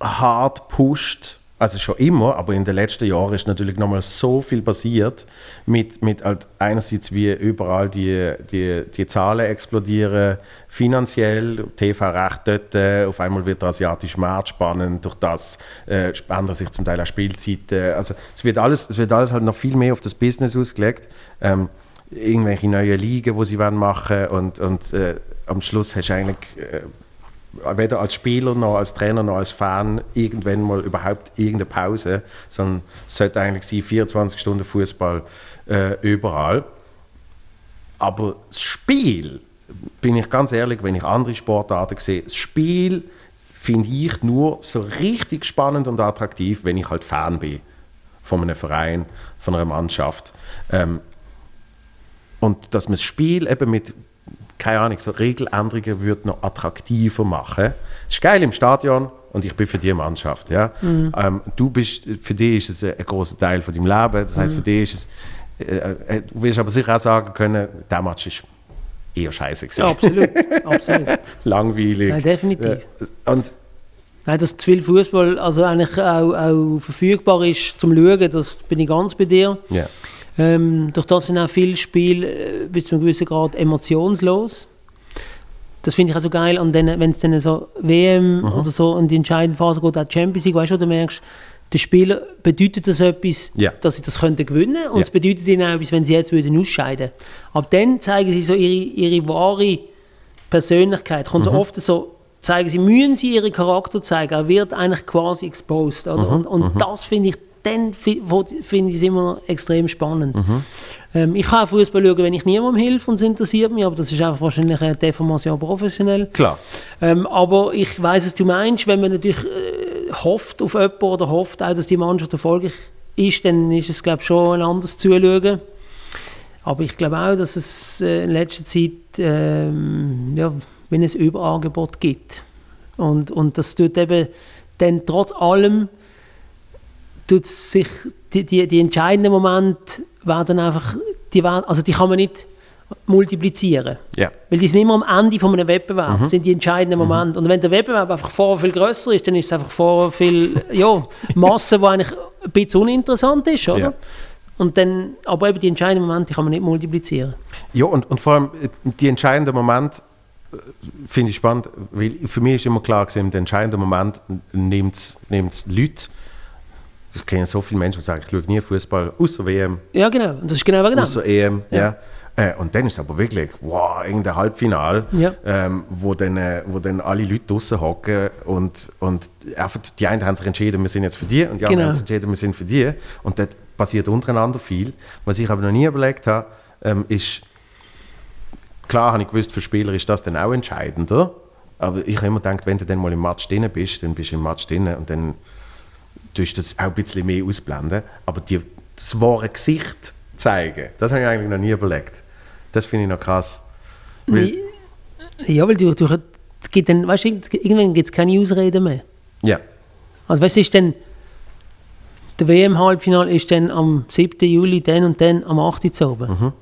hart pusht, also schon immer, aber in den letzten Jahren ist natürlich nochmal so viel passiert, mit, mit halt einerseits wie überall die, die, die Zahlen explodieren, finanziell, TV-Recht dort, äh, auf einmal wird der asiatische Markt spannend, durch das äh, ändern sich zum Teil auch Spielzeiten, also es wird alles, es wird alles halt noch viel mehr auf das Business ausgelegt. Ähm, irgendwelche neuen Ligen, die sie wollen machen und, und äh, am Schluss hast du eigentlich äh, weder als Spieler noch als Trainer noch als Fan irgendwann mal überhaupt irgendeine Pause, sondern es sollte eigentlich sein 24 Stunden Fußball äh, überall. Aber das Spiel, bin ich ganz ehrlich, wenn ich andere Sportarten sehe, das Spiel finde ich nur so richtig spannend und attraktiv, wenn ich halt Fan bin von einem Verein, von einer Mannschaft. Ähm, und dass man das Spiel eben mit, keine Ahnung, so Regeländerungen würde noch attraktiver machen. Es ist geil im Stadion und ich bin für die Mannschaft. Ja? Ähm, du bist, für dich ist es ein, ein großer Teil von deinem Leben. Das heißt, für dich ist es, äh, äh, du wirst aber sicher auch sagen können, der Match ist eher scheiße gewesen. Ja, absolut. absolut. Langweilig. Nein, definitiv. Äh, und Nein, dass zu viel Fußball also eigentlich auch, auch verfügbar ist zum Schauen, das bin ich ganz bei dir. ja. Ähm, durch das sind auch viele Spiele äh, bis zu einem gewissen Grad emotionslos. Das finde ich auch so geil. Wenn es dann so WM Mhm. oder so in die entscheidende Phase geht, auch Champions League, weißt du, du merkst, den Spieler bedeutet das etwas, Ja. dass sie das könnten gewinnen und Ja. es bedeutet ihnen auch etwas, wenn sie jetzt würden ausscheiden. Ab dann zeigen sie so ihre, ihre wahre Persönlichkeit. Kommt Mhm. so oft so, zeigen sie, müssen sie ihren Charakter zeigen, er wird eigentlich quasi exposed. Oder? Mhm. Und, und das finde ich, dann finde ich es immer extrem spannend. Mhm. Ähm, ich kann Fußball schauen, wenn ich niemandem helfe und es interessiert mich, aber das ist einfach wahrscheinlich eine Deformation professionell. Klar. Ähm, aber ich weiß, was du meinst. Wenn man natürlich äh, hofft auf jemanden oder hofft auch, dass die Mannschaft erfolgreich ist, dann ist es, glaube ich, schon ein anderes Zuschauen. Aber ich glaube auch, dass es äh, in letzter Zeit ähm, ja, wenn es Überangebot gibt. Und, und das tut eben dann trotz allem tut sich die, die, die entscheidenden Momente werden einfach, die, werden, also die kann man nicht multiplizieren. Ja. Weil die sind immer am Ende von einem Wettbewerb, sind die entscheidenden Momente. Und wenn der Wettbewerb einfach vorher viel größer ist, dann ist es einfach vorher viel ja, Masse, die eigentlich ein bisschen uninteressant ist, oder? Ja. Und dann, aber eben die entscheidenden Momente die kann man nicht multiplizieren. Ja, und, und vor allem die entscheidenden Moment äh, finde ich spannend, weil für mich ist immer klar gewesen, im entscheidenden Moment nimmt es Leute, ich kenne so viele Menschen, die sagen, ich schaue nie Fußball, außer WM, Ja, genau. Und das ist genau wegen dem. außer EM. Ja. Ja. Äh, und dann ist es aber wirklich, wow, irgendein Halbfinal, Ja. ähm, wo, dann, äh, wo dann alle Leute draußen hocken und, und einfach die einen haben sich entschieden, wir sind jetzt für die und die anderen Genau. haben sich entschieden, wir sind für die. Und dort passiert untereinander viel. Was ich aber noch nie überlegt habe, ähm, ist, klar habe ich gewusst, für Spieler ist das dann auch entscheidender. Aber ich habe immer gedacht, wenn du dann mal im Match drin bist, dann bist du im Match drin und dann tust du das auch ein bisschen mehr ausblenden. Aber die, das wahre Gesicht zeigen, das habe ich eigentlich noch nie überlegt. Das finde ich noch krass. Weil, Ja, weil du, du, gibt dann, weißt, du, irgendwann gibt es keine Ausreden mehr. ja, Also weißt du, ist dann, der WM-Halbfinale ist dann am 7. Juli, dann und dann am 8. Uhr oben. Mhm.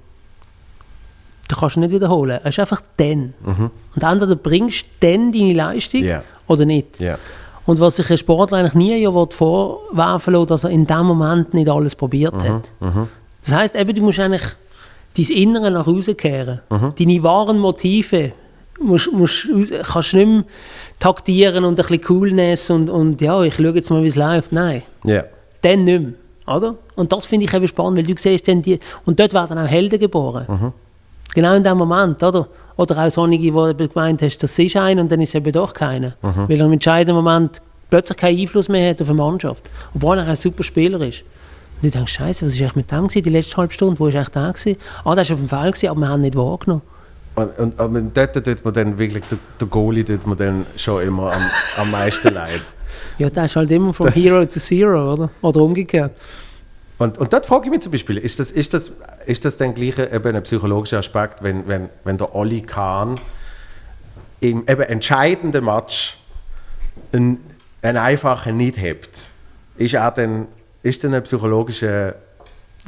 Du kannst ihn nicht wiederholen. Es ist einfach dann. Und entweder bringst du dann deine Leistung Mhm. Ja. oder nicht. ja, Und was sich ein Sportler eigentlich nie ja vorwerfen will, dass er in dem Moment nicht alles probiert Mhm. hat. Das heisst, eben, du musst eigentlich dein Innere nach außen kehren. Mhm. Deine wahren Motive musst, musst, kannst du nicht mehr taktieren und ein bisschen Coolness und, und ja, ich schaue jetzt mal, wie es läuft. Nein, ja, dann nicht mehr. Oder? Und das finde ich eben spannend, weil du siehst dann die, und dort werden auch Helden geboren. Mhm. Genau in dem Moment, oder? Oder auch solche, wo du gemeint hast, das ist einer und dann ist es eben doch keiner. Mhm. Weil er im entscheidenden Moment plötzlich keinen Einfluss mehr hat auf eine Mannschaft. Obwohl er ein super Spieler ist. Und du denkst, Scheiße, was ist eigentlich mit dem gewesen, die letzte halbe Stunde? Wo ist eigentlich der gewesen? Ah, der ist auf dem Feld gewesen, aber wir haben ihn nicht wahrgenommen. Und, und, und dort tut man dann wirklich, der, der Goalie tut man dann schon immer am, am meisten leid. Ja, der ist halt immer von Das- Hero zu Zero, oder? Oder umgekehrt. Und, und dort frage ich mich zum Beispiel, ist das, ist das, ist das dann gleich ein psychologischer Aspekt, wenn, wenn, wenn der Oli Kahn im eben entscheidenden Match einen, einen einfachen nicht hebt? Ist er dann, ist dann ein psychologischer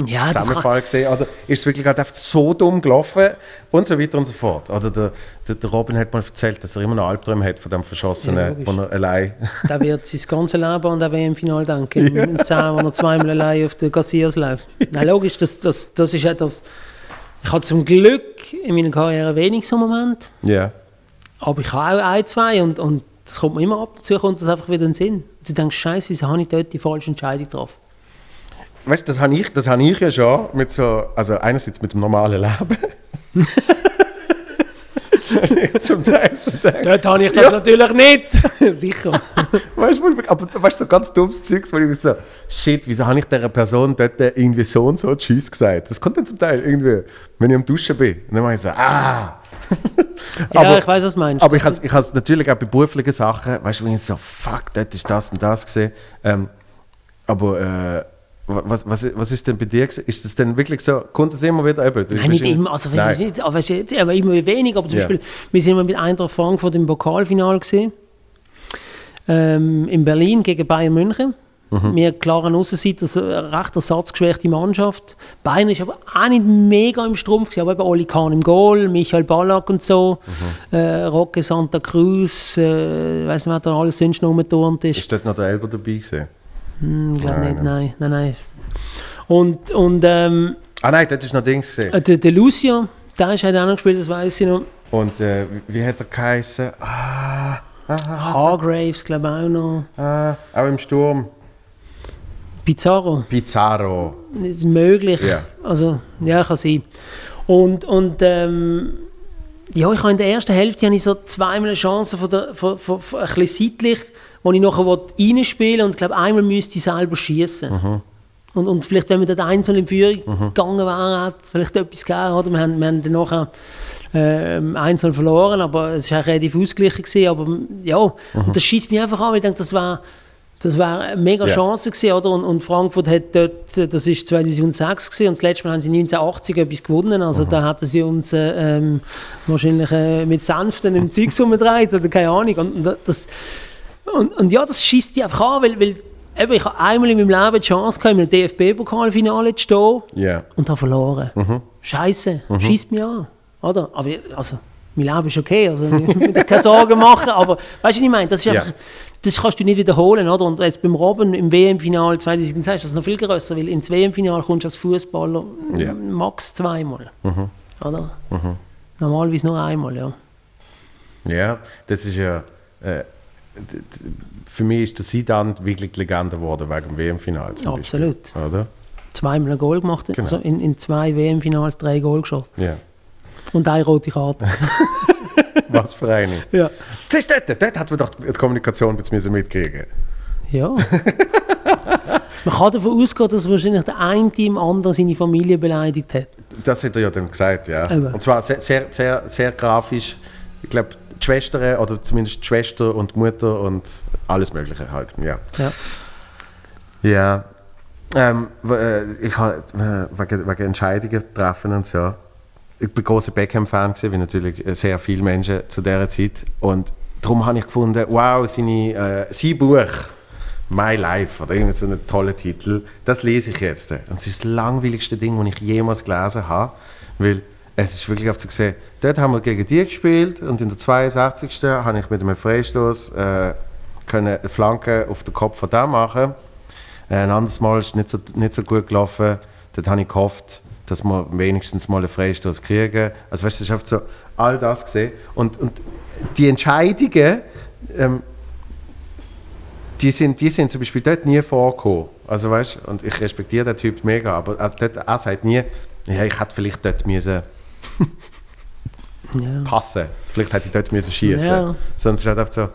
Ja, Zusammenfall gesehen? Oder ist es wirklich einfach so dumm gelaufen und so weiter und so fort? Oder der, der, der Robin hat mal erzählt, dass er immer noch Albträume hat von dem Ja, Verschossenen, logisch. wo er allein... Der wird sein ganzes Leben an der WM-Final denken. Ja. Im 10, wo er zweimal allein auf den Gassiers läuft. Nein, logisch, das, das, das ist etwas. Ich hatte zum Glück in meiner Karriere wenig so Momente. Ja. Aber ich habe auch ein, zwei und, und das kommt mir immer ab und zu, kommt das einfach wieder in den Sinn. Und du denkst, Scheiße, wieso habe ich dort die falsche Entscheidung getroffen? Weißt du, das habe ich, das habe ich ja schon mit so, also einerseits mit dem normalen Leben. Zum Teil so denke, Dort habe ich das Ja. natürlich nicht. Sicher. weißt du, aber weißt du, so ganz dummes Zeugs, wo ich so, shit, wieso habe ich dieser Person dort irgendwie so und so Tschüss gesagt? Das kommt dann zum Teil irgendwie, wenn ich am Duschen bin. Und dann mache ich so, ah. Ja, ich weiß, was du meinst. Aber ich habe ich es natürlich auch bei beruflichen Sachen, weißt du, wenn ich so, fuck, dort ist das und das gesehen. Ähm, aber äh, was, was, was ist denn bei dir? Ist das denn wirklich so, kommt das immer wieder eben? Nein, nicht immer. Also, Nein. nicht, aber, jetzt, aber immer weniger. Aber zum Ja. Beispiel, wir sind mal mit Eintracht Frankfurt im Pokalfinale gesehen. ähm, in Berlin gegen Bayern München. Wir klaren Aussenseiter, also eine recht ersatzgeschwächte Mannschaft. Bayern ist aber auch nicht mega im Strumpf, gewesen, aber eben Oli Kahn im Goal, Michael Ballack und so, äh, Roque Santa Cruz, äh, ich weiß nicht, wer da alles sonst noch rumgeturnt ist. Ist dort noch der Elber dabei gewesen? Hm, glaub Nein, nicht, nein, nein, nein. Und, und ähm, Ah nein, dort ist noch Dings äh, der, der Lucio, der ist halt auch noch gespielt, das weiß ich noch. Und äh, wie hat er geheißen? Ah, Hargraves, glaube ich auch noch. ah, auch im Sturm. Pizarro. Pizarro. Das ist möglich. Ja. Also, ja, kann sein. Und, und ähm, ja, ich habe in der ersten Hälfte habe ich so zweimal eine Chance von, der, von, von, von ein bisschen seitlich, wo ich nachher reinspielen will und glaube, einmal müsste ich selber schießen. Und, und vielleicht, wenn wir dort einzeln in Führung gegangen wären, hat es vielleicht etwas gegeben. Oder? Wir, haben, wir haben dann nachher ähm, einzeln verloren, aber es war auch relativ ausgeglichen. Gewesen, aber ja, und das schießt mich einfach an, weil ich denke, das war das war eine mega. Chance gewesen, oder? Und, und Frankfurt hat dort, äh, das ist 2006 gewesen, und das letzte Mal haben sie 1980 etwas gewonnen. Also da hatten sie uns äh, ähm, wahrscheinlich äh, mit Sanften im Zeug umgedreht oder keine Ahnung. Und, das, und, und ja, das schießt die einfach an, weil, weil eben, ich habe einmal in meinem Leben die Chance gehabt, im DFB-Pokalfinale zu stehen Ja. und habe verloren. Scheiße, schießt mich an. Oder? Aber also, mein Leben ist okay, also ich muss keine Sorgen machen, aber weißt du, was ich meine? Das, ist einfach, das kannst du nicht wiederholen, oder? Und jetzt beim Robben im WM-Final 2006 ist das noch viel grösser, weil ins WM-Final kommst du als Fußballer Ja. max zweimal. Oder? Normalerweise nur einmal, ja. Ja, das ist ja. Äh, für mich ist der Sidan wirklich die Legende geworden wegen dem WM-Final. zum Absolut. Beispiel, Oder? Zweimal ein Goal gemacht, Genau. also in, in zwei WM-Finals drei Goal geschossen. Ja. Und eine rote Karte. Was für eine. ja. Siehst du, dort, dort hat man doch die Kommunikation ein mitkriegen Ja. Man kann davon ausgehen, dass wahrscheinlich der eine im anderen seine Familie beleidigt hat. Das hat er ja dann gesagt, ja. Eben. Und zwar sehr, sehr, sehr, sehr grafisch. Ich glaube, die Schwestern, oder zumindest die Schwester und die Mutter und alles Mögliche halt. Ja. Ja. Ja. Ähm, äh, ich habe wegen, wegen Entscheidungen treffen und so. Ich bin großer Beckham-Fan wie natürlich sehr viele Menschen zu dieser Zeit. Und darum habe ich gefunden, wow, seine, äh, sein Buch My Life oder irgendein so ein toller Titel, das lese ich jetzt. Und es ist das langweiligste Ding, das ich jemals gelesen habe, weil es ist wirklich auf zu sehen, dort haben wir gegen die gespielt und in der 62. habe ich mit einem Freistoß äh, eine Flanke auf den Kopf von dem machen. Äh, Ein anderes Mal ist nicht so, nicht so gut gelaufen. Dort habe ich gehofft, dass wir wenigstens mal einen Freistoß kriegen. Also weißt du, es ist einfach so all das gesehen. Und, und die Entscheidungen, ähm, die sind, die sind zum Beispiel dort nie vorgekommen. Also weißt, und ich respektiere den Typ mega, aber er, dort, er sagt nie, ja, ich hätte vielleicht dort müssen Ja. passen. Vielleicht hätte ich dort müssen schießen. Ja. Es ist halt einfach so,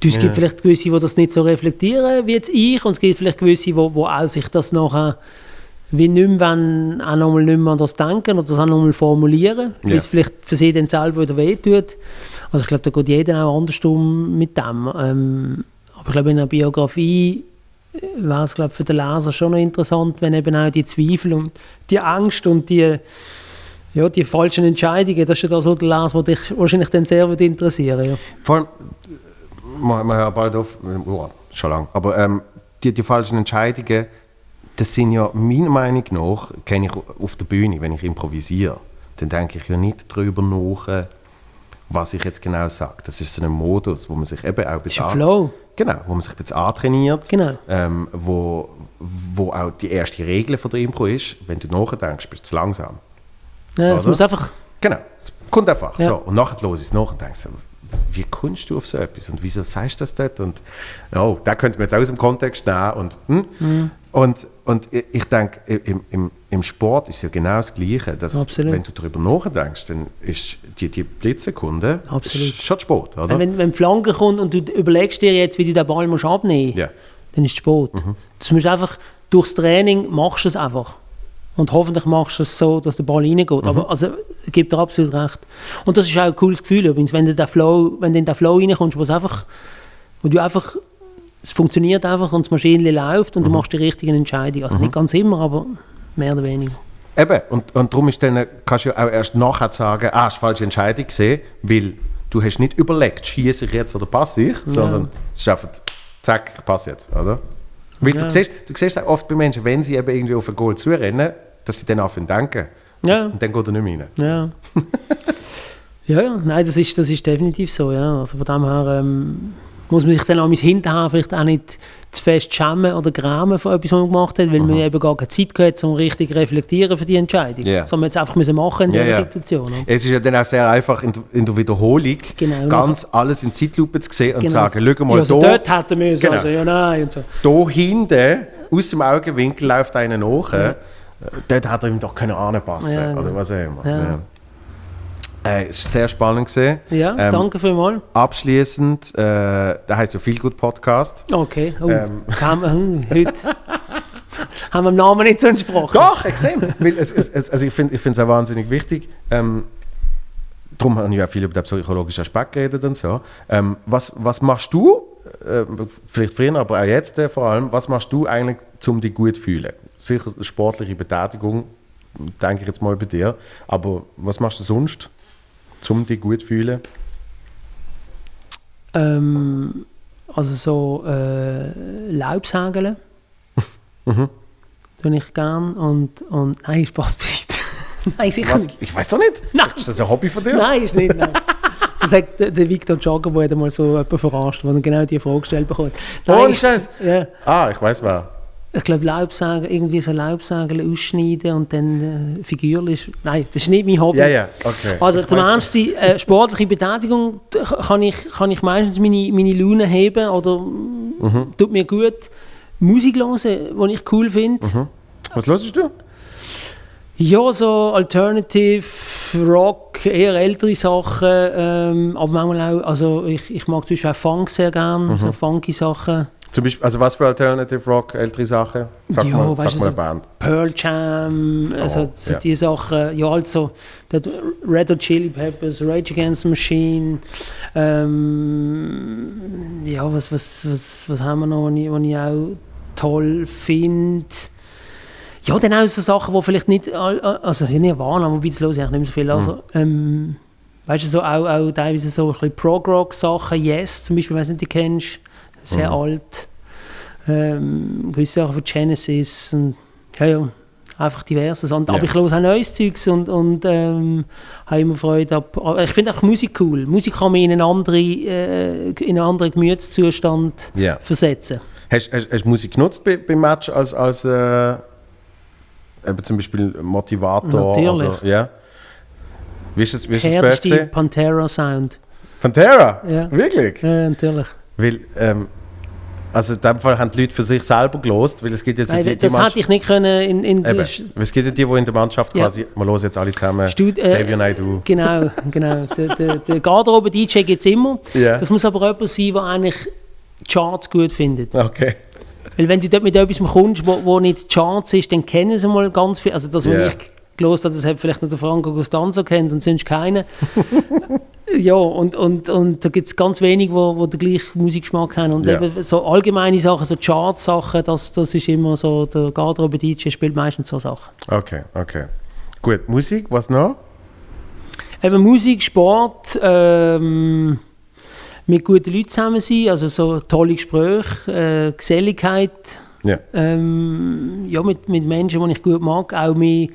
Du, es gibt Ja. vielleicht gewisse, die das nicht so reflektieren wie jetzt ich, und es gibt vielleicht gewisse, die, die auch sich das nachher wie nicht mehr, wollen, auch nochmal nicht mehr an das denken oder das auch nochmal formulieren, weil Ja. es vielleicht für sie dann selber wieder wehtut. Also ich glaube, da geht jeder auch anders um mit dem. Ähm, aber ich glaube, in einer Biografie wäre es glaube für den Leser schon noch interessant, wenn eben auch die Zweifel und die Angst und die, ja, die falschen Entscheidungen, das ist ja das, was der Leser der dich wahrscheinlich dann sehr würde interessieren ja. Vor allem, wir, wir hören bald auf, oh, schon lang, aber ähm, die, die falschen Entscheidungen, das sind ja meiner Meinung nach, kenne ich auf der Bühne, wenn ich improvisiere, dann denke ich ja nicht darüber nach, was ich jetzt genau sage. Das ist so ein Modus, wo man sich eben auch Das ist ein Flow. Genau, wo man sich bisschen antrainiert, Genau. ähm, wo, wo auch die erste Regel von der Impro ist, wenn du nachdenkst, bist du zu langsam. Ja, es muss einfach Genau, es kommt einfach. Ja. So. Und nachher los ist es nach und denkst wie kommst du auf so etwas und wieso sagst du das dort? Und oh, da könnte man jetzt aus dem Kontext nehmen. Und, hm? Mhm. und, und ich- denke, im, im, im Sport ist ja genau das Gleiche. Dass, Absolut. Wenn du darüber nachdenkst, dann ist die, die Blitzsekunde schon Sport, oder? Wenn, wenn die Flanke kommt und du überlegst dir jetzt, wie du den Ball musst abnehmen musst, Ja. dann ist es Sport. Das musst du einfach, durchs Training machst du es einfach. Und hoffentlich machst du es so, dass der Ball reingeht. Aber also, gebe dir absolut recht. Und das ist auch ein cooles Gefühl übrigens, wenn du, den Flow, wenn du in den Flow reinkommst, wo es einfach, wo du einfach, es funktioniert einfach und das Maschinchen läuft und du machst die richtigen Entscheidungen. Also nicht ganz immer, aber mehr oder weniger. Eben, und, und darum ist dann, kannst du ja auch erst nachher sagen, ah, hast falsche Entscheidung gesehen, weil du hast nicht überlegt, schieße ich jetzt oder passe ich, sondern es ist einfach, zack, ich passe jetzt, oder? Weil Ja. du, siehst, du siehst oft bei Menschen, wenn sie eben irgendwie auf ein Goal zurennen, dass sie dann anfangen zu denken. Ja. Und dann geht er nicht mehr rein. Ja. ja, nein, das ist, das ist definitiv so, ja. Also von dem her ähm, muss man sich dann auch mein Hinterher vielleicht auch nicht zu fest schämen oder grämen von etwas, was man gemacht hat, weil man eben gar keine Zeit gehabt um richtig zu reflektieren für die Entscheidung. Ja. Sondern man jetzt einfach müssen machen in Ja, dieser ja. Situation. oder? Es ist ja dann auch sehr einfach, in, der- in der Wiederholung Genau. ganz alles in Zeitlupe zu sehen und Genau. sagen, schau mal, ja, also da, dort hätten wir Genau. also, ja nein und so. da hinten, aus dem Augenwinkel läuft einer nach. äh, Dort hat er ihm doch können anpassen Ja, Oder was auch immer. Ja. Ja. Äh, es war sehr spannend. Gewesen. Ja, Ähm, danke vielmals. Abschließend, äh, der heißt ja Viel gut Podcast. Okay, oh, ähm, haben wir, hm, heute haben wir dem Namen nicht so entsprochen. Doch, extrem. Weil es, es, also ich finde es auch wahnsinnig wichtig. Ähm, darum habe ich auch viel über den psychologischen Aspekt geredet und so. Ähm, was, was machst du, äh, vielleicht früher, aber auch jetzt äh, vor allem, was machst du eigentlich, um dich gut zu fühlen? Sicher sportliche Betätigung, denke ich jetzt mal bei dir. Aber was machst du sonst, um dich gut zu fühlen? Ähm, also so äh, Laubsägeln. Mhm. Tue ich gern und, und nein, Spaß beiseite. nein, sicher Was? nicht. Ich weiß doch nicht. Nein. Ist das ein Hobby von dir? Nein, ist nicht, nein. Das hat der, Victor Jogger, der mal so jemanden verarscht, der genau diese Frage gestellt bekommt. Nein, ich- Scheiß. Ja, Ah, ich weiß wer. Ich glaube Laubsägen, irgendwie so Laubsägen ausschneiden und dann äh, figürlich. Nein, das ist nicht mein Hobby. Ja, ja, okay. Also Ich zum Ernst, die äh, sportliche Betätigung kann ich, kann ich meistens meine, meine Laune heben oder Mhm. tut mir gut. Musik hören, die ich cool finde. Mhm. Was hörst du? Ja, so Alternative, Rock, eher ältere Sachen, ähm, aber manchmal auch, also ich, ich mag zum Beispiel auch Funk sehr gern, Mhm. so funky Sachen. Zum Beispiel, also was für Alternative Rock, ältere Sachen? Sag Ja, mal, weißt sag mal eine Band. Pearl Jam, also Oh, so ja. die Sachen, ja also Red Hot Chili Peppers, Rage Against the Machine, ähm, ja was, was, was, was haben wir noch, was ich, was ich auch toll finde. Ja, dann auch so Sachen, die vielleicht nicht, also nicht waren, aber höre ich mehr so viel. Also, ähm, weißt du, so auch, auch teilweise so ein bisschen Prog-Rock-Sachen, Yes zum Beispiel, ob du die kennst, sehr alt. Ähm, gewisse Sachen von Genesis und ja, ja, einfach diverses. Ja. Aber ich höre auch neues Zeugs und, und ähm, habe immer Freude ab. Ich finde auch Musik cool. Musik kann mich in einen anderen, äh, in einen anderen Gemütszustand Ja. versetzen. Hast, du Musik genutzt bei, beim Match als, als äh, eben zum Beispiel Motivator? Natürlich. Oder, ja. Wie ist das, wie ist Härteste FC? Pantera-Sound. Pantera? Ja. Wirklich? Ja, natürlich. Weil, ähm, also in dem Fall haben die Leute für sich selber gelost, weil es gibt jetzt Nein, die, die das hätte ich nicht können in, in Eben. Es gibt ja die, die in der Mannschaft Ja. quasi, wir hören jetzt alle zusammen, Stud- äh, Xavier Naidoo. Genau, genau. Der, der, der Garderobe-DJ gibt es immer. Ja. Das muss aber jemand sein, der eigentlich Charts gut findet. Okay. Weil wenn du dort mit etwas kommst, wo, wo nicht Charts ist, dann kennen sie mal ganz viel. Also das, was Ja. ich gelesen habe, das hat vielleicht noch der Franco Costanzo kennt und sonst keiner. ja, und, und, und da gibt es ganz wenig, wo, wo den gleichen Musikgeschmack haben. Und Ja. eben so allgemeine Sachen, so Charts-Sachen, das, das ist immer so, der Garderobe-DJ spielt meistens so Sachen. Okay, okay. Gut, Musik, was noch? Eben Musik, Sport, ähm, mit guten Leuten zusammen sein, also so tolle Gespräche, äh, Geselligkeit, Ja. ähm, ja, mit, mit Menschen, die ich gut mag, auch mich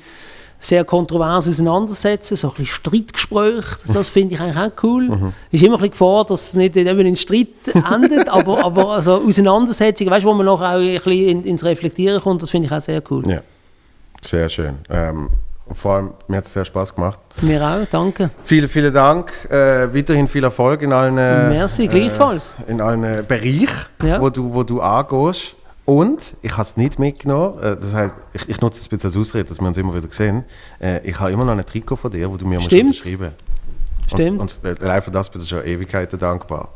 sehr kontrovers auseinandersetzen, so ein bisschen Streitgespräche, das finde ich eigentlich auch cool. ist immer ein bisschen Gefahr, dass es nicht eben in Streit endet, aber, aber also Auseinandersetzungen, weißt, du, wo man noch auch ein bisschen in, ins Reflektieren kommt, das finde ich auch sehr cool. Ja. Sehr schön. Ähm, vor allem, mir hat es sehr Spaß gemacht. Mir auch, danke. Vielen, vielen Dank. Äh, weiterhin viel Erfolg in allen, äh, Merci, gleichfalls. in allen äh, Bereichen, Ja. wo, du, wo du angehst. Und ich habe es nicht mitgenommen. Äh, das heißt, ich, ich nutze es jetzt als Ausrede, dass wir uns immer wieder sehen. Äh, ich habe immer noch ein Trikot von dir, wo du mir Stimmt. musst unterschreiben. Stimmt. Und, äh, und allein für das bin ich schon Ewigkeiten dankbar.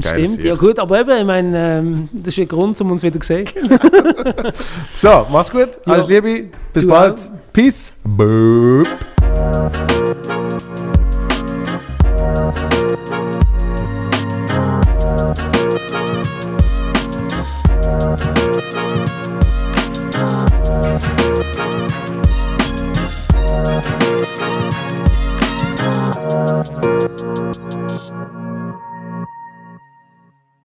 Geil Stimmt, ja gut, aber eben, ich meine, ähm, das ist ein Grund, um uns wieder zu sehen. so, mach's gut, alles ja. Liebe, bis du bald. Auch. Peace. Böp. Thank you.